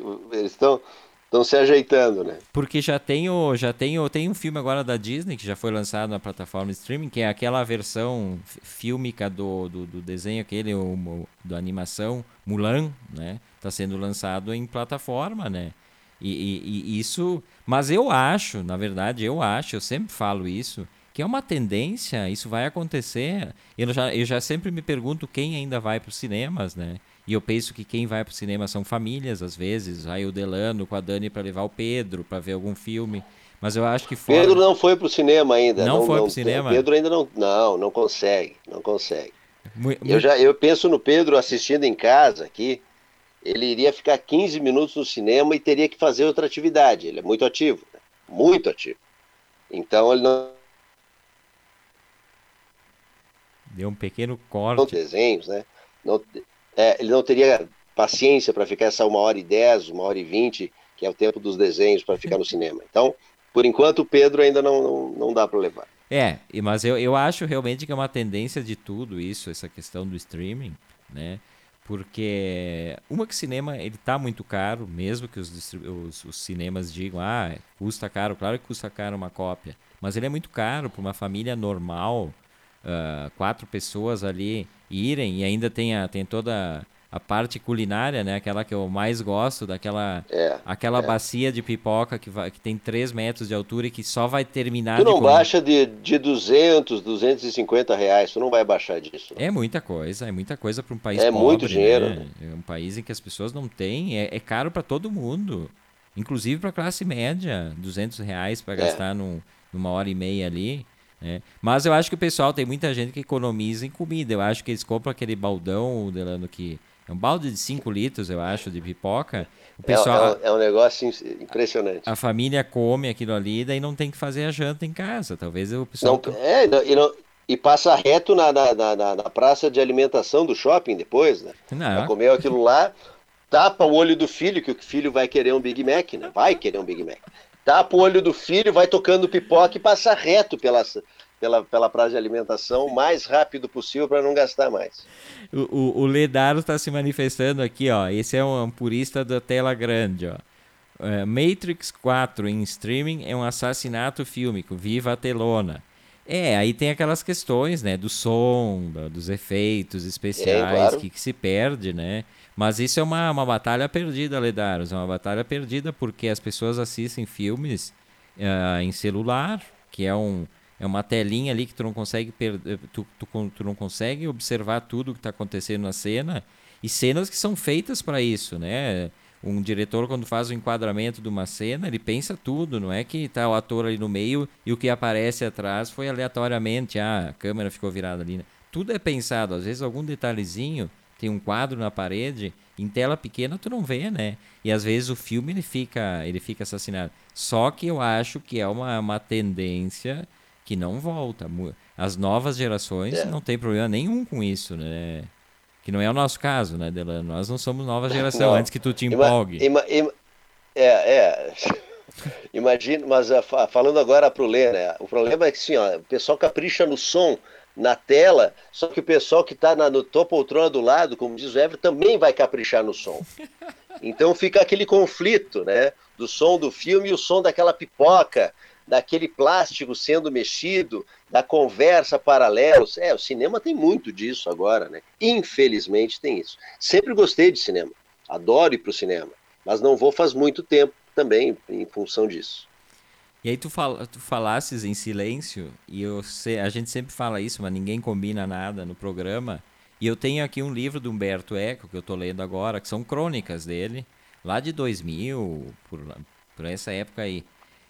estão estão se ajeitando, né? Porque já tem o, já tem o, tem um filme agora da Disney que já foi lançado na plataforma de streaming, que é aquela versão fílmica do, do, do desenho aquele, o, o, da animação Mulan, né? Tá sendo lançado em plataforma, né? E, e, e, isso. Mas eu acho, na verdade, eu acho, eu sempre falo isso, que é uma tendência, isso vai acontecer. Eu já, eu já sempre me pergunto quem ainda vai para os cinemas, né? E eu penso que quem vai para o cinema são famílias, às vezes. Vai o Delano com a Dani para levar o Pedro para ver algum filme. Mas eu acho que fora... Pedro não foi para o cinema ainda. Não, não foi para o cinema? Pedro ainda não, não, não consegue, não consegue. Muito... Eu, já, eu penso no Pedro assistindo em casa aqui, ele iria ficar 15 minutos no cinema e teria que fazer outra atividade. Ele é muito ativo, né? muito ativo. Então ele não. Deu um pequeno corte. Não desenhos, né? Não, é, ele não teria paciência para ficar essa uma hora e dez, uma hora e vinte, que é o tempo dos desenhos para ficar no cinema. Então, por enquanto, o Pedro ainda não, não, não dá para levar. É, mas eu, eu acho realmente que é uma tendência de tudo isso, essa questão do streaming, né? Porque uma que cinema ele tá muito caro, mesmo que os, os, os, cinemas digam, ah, custa caro, claro que custa caro uma cópia, mas ele é muito caro para uma família normal, uh, quatro pessoas ali irem e ainda tem, a, tem toda a parte culinária, né? Aquela que eu mais gosto, daquela é, aquela é. bacia de pipoca que, vai, que tem 3 metros de altura e que só vai terminar Tu não comer. baixa de, de 200, 250 reais, tu não vai baixar disso. É muita coisa, é muita coisa para um país É pobre, muito dinheiro, né? É um país em que as pessoas não têm, é, é caro para todo mundo, inclusive para classe média, 200 reais para É. gastar num, numa hora e meia ali. né? Mas eu acho que o pessoal tem muita gente que economiza em comida. Eu acho que eles compram aquele baldão, Delano, que é um balde de 5 litros, eu acho, de pipoca. O É, pessoal, é, é um negócio impressionante. a família come aquilo ali, daí não tem que fazer a janta em casa. Talvez o pessoal. Não, é, não- e, não- e passa reto na, na, na, na- praça de alimentação do shopping depois, né? Não, Vai comer aquilo lá, tapa o olho do filho, que o filho vai querer um Big Mac, né? Vai querer um Big Mac. Tapa o olho do filho, vai tocando pipoca e passa reto pela, pela, pela praça de alimentação o mais rápido possível para não gastar mais. O, o, o Ledaro está se manifestando aqui, ó. Esse é um, um purista da tela grande, ó. É, Matrix 4 em streaming é um assassinato fílmico. Viva a telona. É, aí tem aquelas questões, né? Do som, da- dos efeitos especiais claro. que, que se perde, né? Mas isso é uma, uma batalha perdida, Ledaros. É uma batalha perdida porque as pessoas assistem filmes ah, em celular, que é um é uma telinha ali que tu não consegue per- tu, tu, tu não consegue observar tudo que está acontecendo na cena e cenas que são feitas para isso, né? Um diretor quando faz o enquadramento de uma cena, ele pensa tudo, não é que tá o ator ali no meio e o que aparece atrás foi aleatoriamente, ah, a câmera ficou virada ali. né? Tudo é pensado, às vezes algum detalhezinho, tem um quadro na parede, em tela pequena tu não vê, né? E às vezes o filme ele fica, ele fica assassinado. Só que eu acho que é uma, uma tendência que não volta. As novas gerações É. não tem problema nenhum com isso, né? Que não é o nosso caso, né, Delano? Nós não somos nova geração, Não. antes que tu te empolgue. ima- ima- é, é. [LAUGHS] Imagina, mas fa- falando agora pro Lê, né? O problema é que assim, ó, o pessoal capricha no som na tela, só que o pessoal que está no topo poltrona do lado, como diz o Everton, também vai caprichar no som. [LAUGHS] Então fica aquele conflito, né? Do som do filme e o som daquela pipoca, daquele plástico sendo mexido, da conversa paralela. É, o cinema tem muito disso agora, né? Infelizmente tem isso. Sempre gostei de cinema, adoro ir para o cinema, mas não vou faz muito tempo também em função disso. E aí tu, fala, tu falasses em silêncio, e eu sei, a gente sempre fala isso, mas ninguém combina nada no programa. E eu tenho aqui um livro do Humberto Eco, que eu tô lendo agora, que são crônicas dele, lá de 2000, por, por essa época aí.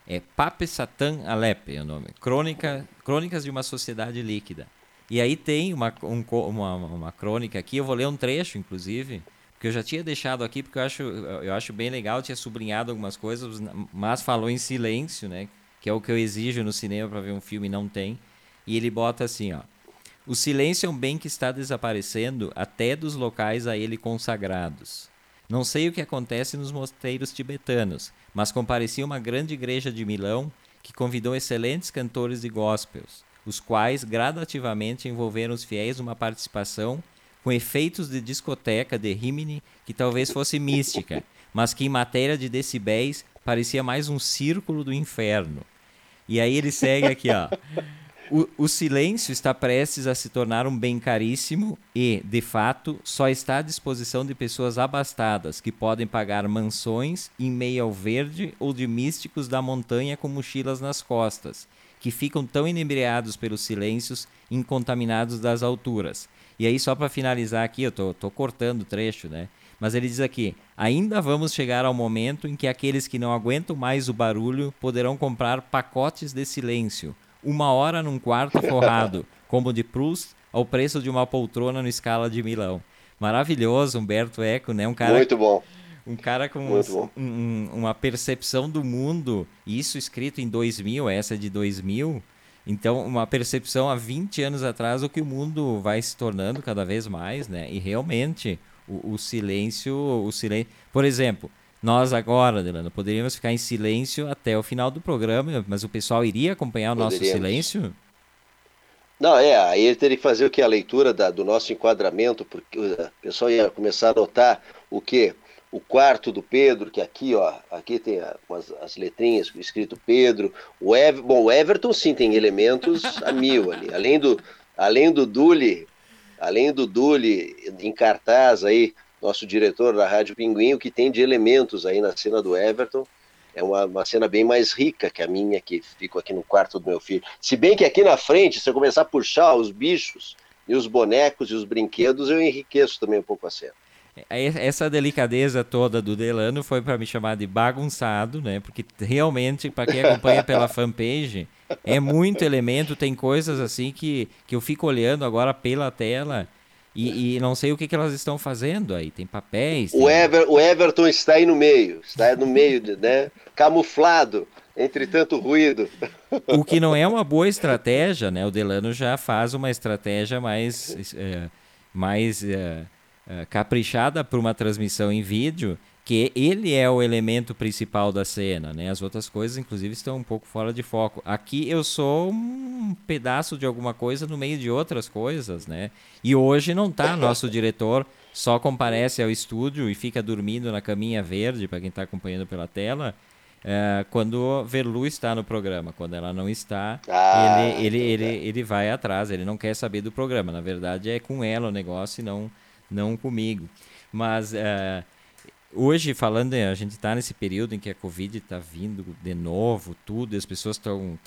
É Pape Satan Alep é o nome. Crônica, Crônicas de uma Sociedade Líquida. E aí tem uma, um uma, uma crônica aqui, eu vou ler um trecho, inclusive, que eu já tinha deixado aqui porque eu acho, eu acho bem legal, tinha sublinhado algumas coisas, mas falou em silêncio, né? Que é o que eu exijo no cinema para ver um filme e não tem. E ele bota assim, ó. O silêncio é um bem que está desaparecendo até dos locais a ele consagrados. Não sei o que acontece nos mosteiros tibetanos, mas comparecia uma grande igreja de Milão que convidou excelentes cantores de gospels, os quais gradativamente envolveram os fiéis numa participação com efeitos de discoteca de Rimini que talvez fosse mística, mas que em matéria de decibéis parecia mais um círculo do inferno. E aí ele segue aqui, ó. O, o silêncio está prestes a se tornar um bem caríssimo e, de fato, só está à disposição de pessoas abastadas que podem pagar mansões em meio ao verde ou de místicos da montanha com mochilas nas costas, que ficam tão inebriados pelos silêncios incontaminados das alturas. E aí, só para finalizar aqui, eu tô, tô cortando o trecho, né? Mas ele diz aqui: ainda vamos chegar ao momento em que aqueles que não aguentam mais o barulho poderão comprar pacotes de silêncio, uma hora num quarto forrado, como de Proust, ao preço de uma poltrona no escala de Milão. Maravilhoso, Humberto Eco, né? Um cara, Muito bom. um cara com um- um- uma percepção do mundo, isso escrito em 2000, essa é de 2000. Então, uma percepção há 20 anos atrás, o que o mundo vai se tornando cada vez mais, né? E realmente, o, o silêncio, o silêncio... Por exemplo, nós agora, Delano, poderíamos ficar em silêncio até o final do programa, mas o pessoal iria acompanhar o nosso silêncio? Não, é, aí ele teria que fazer o que? A leitura da- do nosso enquadramento, porque o pessoal ia começar a notar o quê? O quarto do Pedro, que aqui, ó, aqui tem a- umas- as letrinhas escrito Pedro. O Ev, bom, o Everton sim tem elementos a mil ali. Além do, além do Dule, além do Dule em cartaz aí, nosso diretor da Rádio Pinguim, o que tem de elementos aí na cena do Everton. É uma, uma cena bem mais rica que a minha, que fico aqui no quarto do meu filho. Se bem que aqui na frente, se eu começar a puxar os bichos e os bonecos e os brinquedos, eu enriqueço também um pouco a cena. É, essa delicadeza toda do Delano foi para me chamar de bagunçado, né? Porque realmente, para quem acompanha [LAUGHS] pela fanpage, é muito elemento, tem coisas assim que, que eu fico olhando agora pela tela e, e, não sei o que, que elas estão fazendo aí. Tem papéis. Tem... O, Ever, o Everton está aí no meio, está no meio, né? Camuflado entre tanto ruído. O que não é uma boa estratégia, né? O Delano já faz uma estratégia mais, é, mais é, é, caprichada para uma transmissão em vídeo que ele é o elemento principal da cena, né? As outras coisas, inclusive, estão um pouco fora de foco. Aqui eu sou um pedaço de alguma coisa no meio de outras coisas, né? E hoje não tá nosso diretor só comparece ao estúdio e fica dormindo na caminha verde para quem está acompanhando pela tela. É, quando Verlu está no programa, quando ela não está, ah, ele, ele, ele, ele vai atrás, ele não quer saber do programa. Na verdade, é com ela o negócio e não, não comigo. Mas é, Hoje, falando, a gente está nesse período em que a Covid está vindo de novo, tudo, e as pessoas estão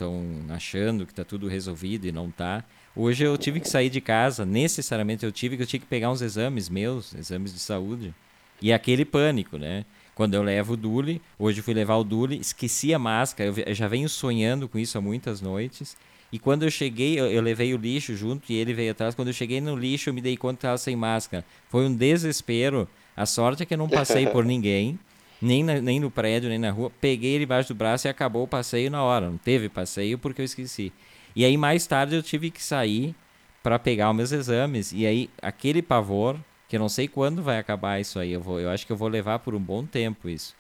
achando que está tudo resolvido e não está. Hoje eu tive que sair de casa, necessariamente eu tive que eu tinha que pegar uns exames meus, exames de saúde. E aquele pânico, né? Quando eu levo o Dule, hoje eu fui levar o Dule, esqueci a máscara, eu já venho sonhando com isso há muitas noites. E quando eu cheguei, eu, eu, levei o lixo junto e ele veio atrás. Quando eu cheguei no lixo, eu me dei conta que estava sem máscara. Foi um desespero. A sorte é que eu não passei por [LAUGHS] ninguém, nem, na, nem no prédio, nem na rua. Peguei ele embaixo do braço e acabou o passeio na hora. Não teve passeio porque eu esqueci. E aí mais tarde eu tive que sair para pegar os meus exames. E aí aquele pavor, que eu não sei quando vai acabar isso aí. Eu, vou, eu acho que eu vou levar por um bom tempo isso.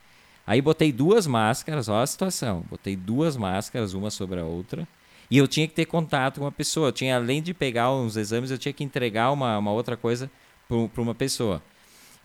Aí botei duas máscaras, olha a situação. Botei duas máscaras, uma sobre a outra. E eu tinha que ter contato com uma pessoa. Eu tinha, além de pegar uns exames, eu tinha que entregar uma, uma outra coisa para uma pessoa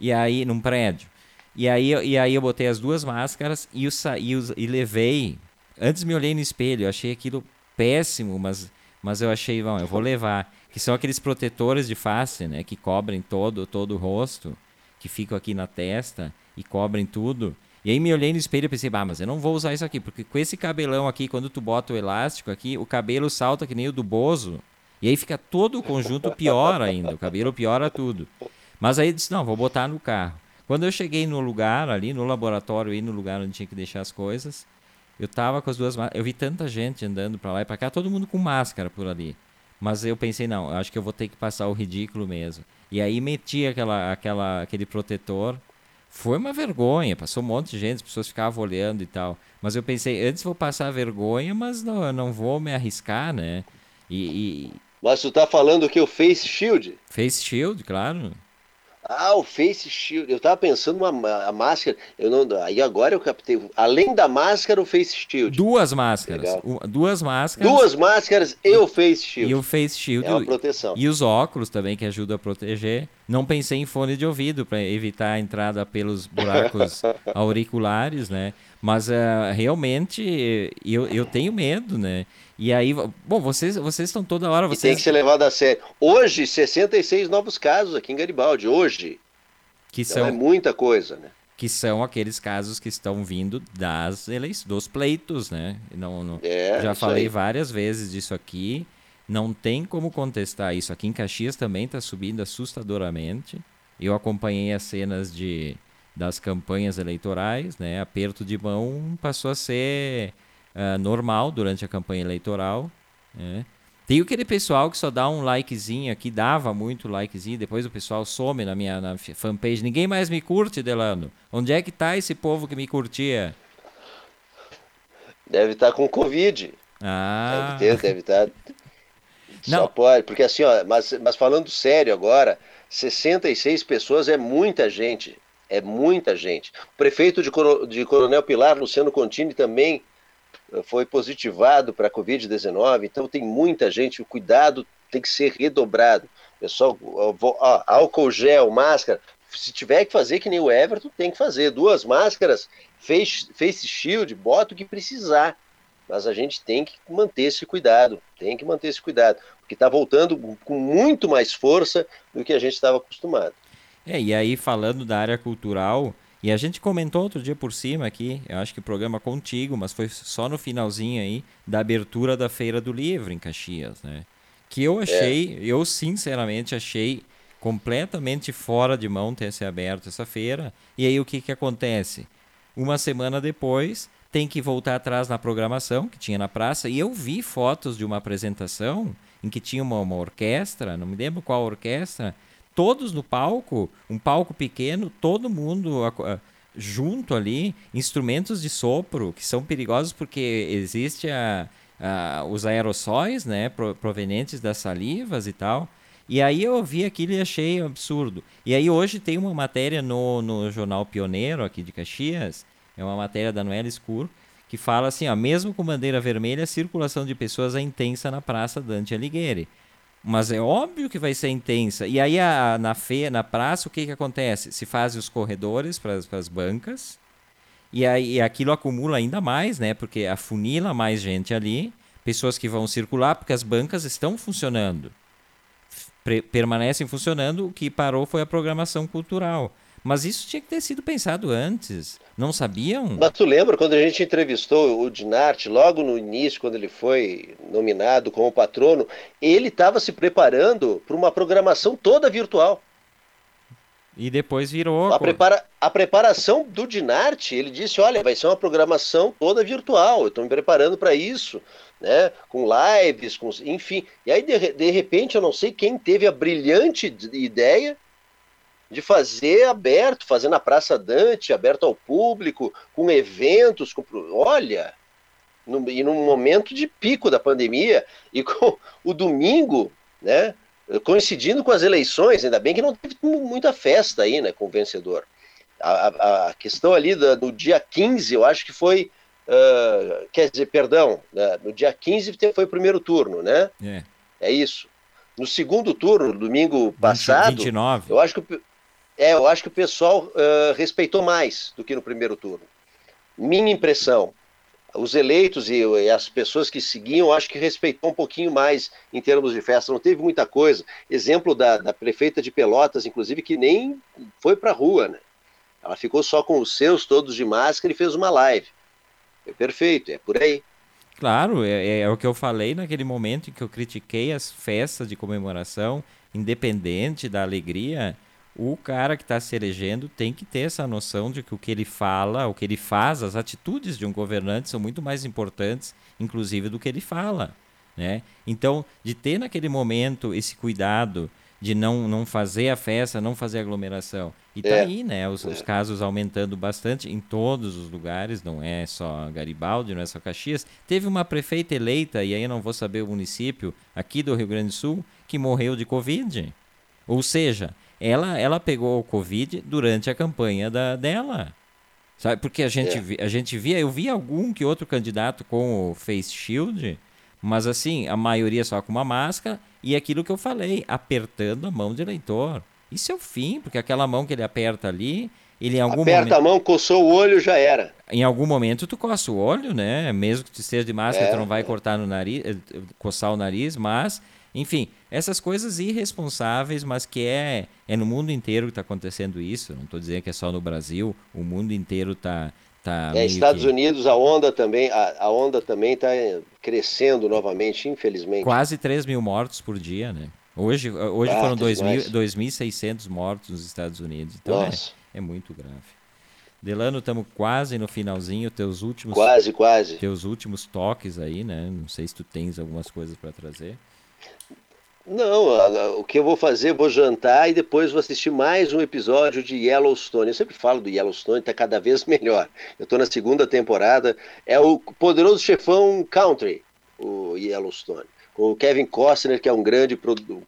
e aí num prédio. E aí, e aí eu botei as duas máscaras e, o, e, e levei. Antes me olhei no espelho, eu achei aquilo péssimo, mas, mas eu achei, bom, eu vou levar. Que são aqueles protetores de face, né? Que cobrem todo, todo o rosto, que ficam aqui na testa e cobrem tudo. E aí me olhei no espelho e pensei, bah, mas eu não vou usar isso aqui, porque com esse cabelão aqui, quando tu bota o elástico aqui, o cabelo salta que nem o do Bozo. E aí fica todo o conjunto pior ainda, o cabelo piora tudo. Mas aí disse, não, vou botar no carro. Quando eu cheguei no lugar ali, no laboratório, aí no lugar onde tinha que deixar as coisas, eu tava com as duas Eu vi tanta gente andando para lá e para cá, todo mundo com máscara por ali. Mas eu pensei, não, acho que eu vou ter que passar o ridículo mesmo. E aí meti aquela, aquela, aquele protetor. Foi uma vergonha, passou um monte de gente, as pessoas ficavam olhando e tal. Mas eu pensei, antes vou passar a vergonha, mas não, não vou me arriscar, né? E, e... Mas tu tá falando que o Face Shield? Face Shield, claro. Ah, o Face Shield. Eu tava pensando uma a máscara. Eu não, aí agora eu captei. Além da máscara, o Face Shield. Duas máscaras. duas máscaras. Duas máscaras e o Face Shield. E o Face Shield. É uma proteção. E os óculos também, que ajudam a proteger. Não pensei em fone de ouvido para evitar a entrada pelos buracos [LAUGHS] auriculares, né? Mas uh, realmente eu, eu tenho medo, né? E aí, bom, vocês, vocês estão toda hora. Vocês... E tem que ser levado a sério. Hoje, 66 novos casos aqui em Garibaldi. Hoje. Que então são, é muita coisa, né? Que são aqueles casos que estão vindo das eleições, dos pleitos, né? Não, não é, já falei aí. várias vezes disso aqui. Não tem como contestar isso. Aqui em Caxias também está subindo assustadoramente. Eu acompanhei as cenas de, das campanhas eleitorais, né? Aperto de mão passou a ser uh, normal durante a campanha eleitoral. Né? Tem aquele pessoal que só dá um likezinho aqui, dava muito likezinho, depois o pessoal some na minha na fanpage. Ninguém mais me curte, Delano. Onde é que tá esse povo que me curtia? Deve estar tá com Covid. Ah. Deve ter, deve estar. Tá... Só pode, porque assim, ó, mas, mas falando sério agora, 66 pessoas é muita gente. É muita gente. O prefeito de, de Coronel Pilar, Luciano Contini, também foi positivado para a Covid-19, então tem muita gente, o cuidado tem que ser redobrado. Pessoal, ó, álcool gel, máscara, se tiver que fazer que nem o Everton, tem que fazer. Duas máscaras, face, face shield, bota o que precisar. Mas a gente tem que manter esse cuidado, tem que manter esse cuidado, porque está voltando com muito mais força do que a gente estava acostumado. É, e aí falando da área cultural, e a gente comentou outro dia por cima aqui, eu acho que o programa contigo, mas foi só no finalzinho aí da abertura da Feira do Livro em Caxias, né? Que eu achei, é. eu sinceramente achei completamente fora de mão ter se aberto essa feira. E aí o que que acontece? Uma semana depois, tem que voltar atrás na programação que tinha na praça. E eu vi fotos de uma apresentação em que tinha uma, uma orquestra, não me lembro qual orquestra, todos no palco, um palco pequeno, todo mundo junto ali, instrumentos de sopro que são perigosos porque existe a, a, os aerossóis, né, provenientes das salivas e tal. E aí eu vi aquilo e achei absurdo. E aí hoje tem uma matéria no, no jornal Pioneiro aqui de Caxias, é uma matéria da Noela Escuro, que fala assim, ó, mesmo com bandeira vermelha, a circulação de pessoas é intensa na Praça Dante Alighieri. Mas é óbvio que vai ser intensa. E aí a, na feia, na praça, o que, que acontece? Se fazem os corredores para as bancas. E aí aquilo acumula ainda mais, né? Porque afunila mais gente ali, pessoas que vão circular, porque as bancas estão funcionando. permanecem funcionando, o que parou foi a programação cultural. Mas isso tinha que ter sido pensado antes. Não sabiam? Mas tu lembra quando a gente entrevistou o Dinarte, logo no início, quando ele foi nominado como patrono, ele estava se preparando para uma programação toda virtual. E depois virou. A, prepara... a preparação do Dinarte, ele disse: olha, vai ser uma programação toda virtual, eu estou me preparando para isso, né? Com lives, com... enfim. E aí, de, de repente, eu não sei quem teve a brilhante ideia de fazer aberto, fazer na Praça Dante, aberto ao público, com eventos, com, olha, no, e num momento de pico da pandemia, e [LAUGHS] com o domingo, né, coincidindo com as eleições, ainda bem que não teve muita festa aí, né, com o vencedor. A, a, a questão ali do, do, dia 15, eu acho que foi, uh, quer dizer, perdão, né, no dia 15 foi o primeiro turno, né? É. É isso. No segundo turno, domingo passado, 29. eu acho que é, eu acho que o pessoal uh, respeitou mais do que no primeiro turno. Minha impressão. Os eleitos e, e as pessoas que seguiam, acho que respeitou um pouquinho mais em termos de festa. Não teve muita coisa. Exemplo da, da prefeita de Pelotas, inclusive, que nem foi para a rua, né? Ela ficou só com os seus, todos de máscara, e fez uma live. É perfeito, é por aí. Claro, é, é, é, o que eu falei naquele momento em que eu critiquei as festas de comemoração, independente da alegria o cara que está se elegendo tem que ter essa noção de que o que ele fala, o que ele faz, as atitudes de um governante são muito mais importantes, inclusive, do que ele fala. Né? Então, de ter naquele momento esse cuidado de não, não fazer a festa, não fazer aglomeração. E tá é. aí, né? Os, é. os, casos aumentando bastante em todos os lugares, não é só Garibaldi, não é só Caxias. Teve uma prefeita eleita, e aí eu não vou saber o município, aqui do Rio Grande do Sul, que morreu de Covid. Ou seja, ela, ela pegou o Covid durante a campanha da, dela. Sabe? Porque a gente, é. a gente via, eu vi algum que outro candidato com o face shield, mas assim, a maioria só com uma máscara, e aquilo que eu falei, apertando a mão do eleitor. Isso é o fim, porque aquela mão que ele aperta ali, ele em algum Aperta momento... a mão, coçou o olho, já era. Em algum momento tu coça o olho, né? Mesmo que tu esteja de máscara, é, tu não vai é. cortar no nariz, eh, coçar o nariz, mas enfim, essas coisas irresponsáveis, mas que é, é no mundo inteiro que está acontecendo isso. Não estou dizendo que é só no Brasil, o mundo inteiro está. Tá é, Estados que... Unidos, a onda também a, a onda também está crescendo novamente, infelizmente. Quase 3 mil mortos por dia, né? Hoje, hoje ah, foram 2.600 mortos nos Estados Unidos. Então é, é, muito grave. Delano, estamos quase no finalzinho, teus últimos quase, quase. Teus últimos toques aí, né? Não sei se tu tens algumas coisas para trazer. Não, o que eu vou fazer, vou jantar e depois vou assistir mais um episódio de Yellowstone. Eu sempre falo do Yellowstone, está cada vez [LAUGHS] melhor. Eu estou na segunda temporada. É o poderoso chefão country, o Yellowstone. Com o Kevin Costner, que é um grande,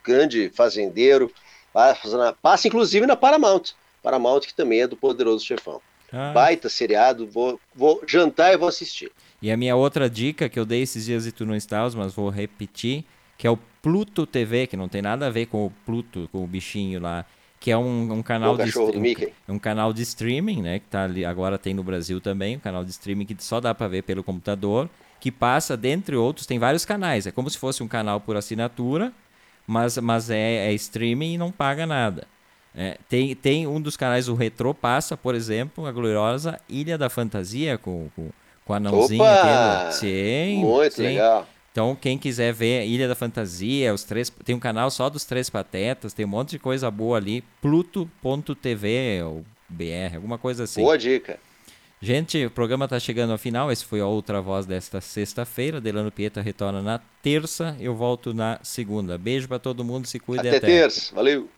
grande fazendeiro. Passa, passa inclusive na Paramount. Paramount, que também é do poderoso chefão. Ah. Baita seriado, vou, vou jantar e vou assistir. E a minha outra dica que eu dei esses dias e tu não estavas, mas vou repetir, que é o Pluto TV, que não tem nada a ver com o Pluto, com o bichinho lá, que é um, um canal de um, um, canal de streaming, né, que tá ali, agora tem no Brasil também, um canal de streaming que só dá para ver pelo computador, que passa dentre outros, tem vários canais, é como se fosse um canal por assinatura, mas mas é, é streaming e não paga nada. É, tem, tem um dos canais, o Retro passa, por exemplo, a gloriosa Ilha da Fantasia com, com, com a anãozinho. Opa! Sim, Muito sim. legal. Então, quem quiser ver Ilha da Fantasia, os três, tem um canal só dos Três Patetas, tem um monte de coisa boa ali. Pluto.tv ou BR, alguma coisa assim. Boa dica. Gente, o programa está chegando ao final. Esse foi a outra voz desta sexta-feira. Delano Pieta retorna na terça. Eu volto na segunda. Beijo para todo mundo. Se cuide Até até. terça. Valeu.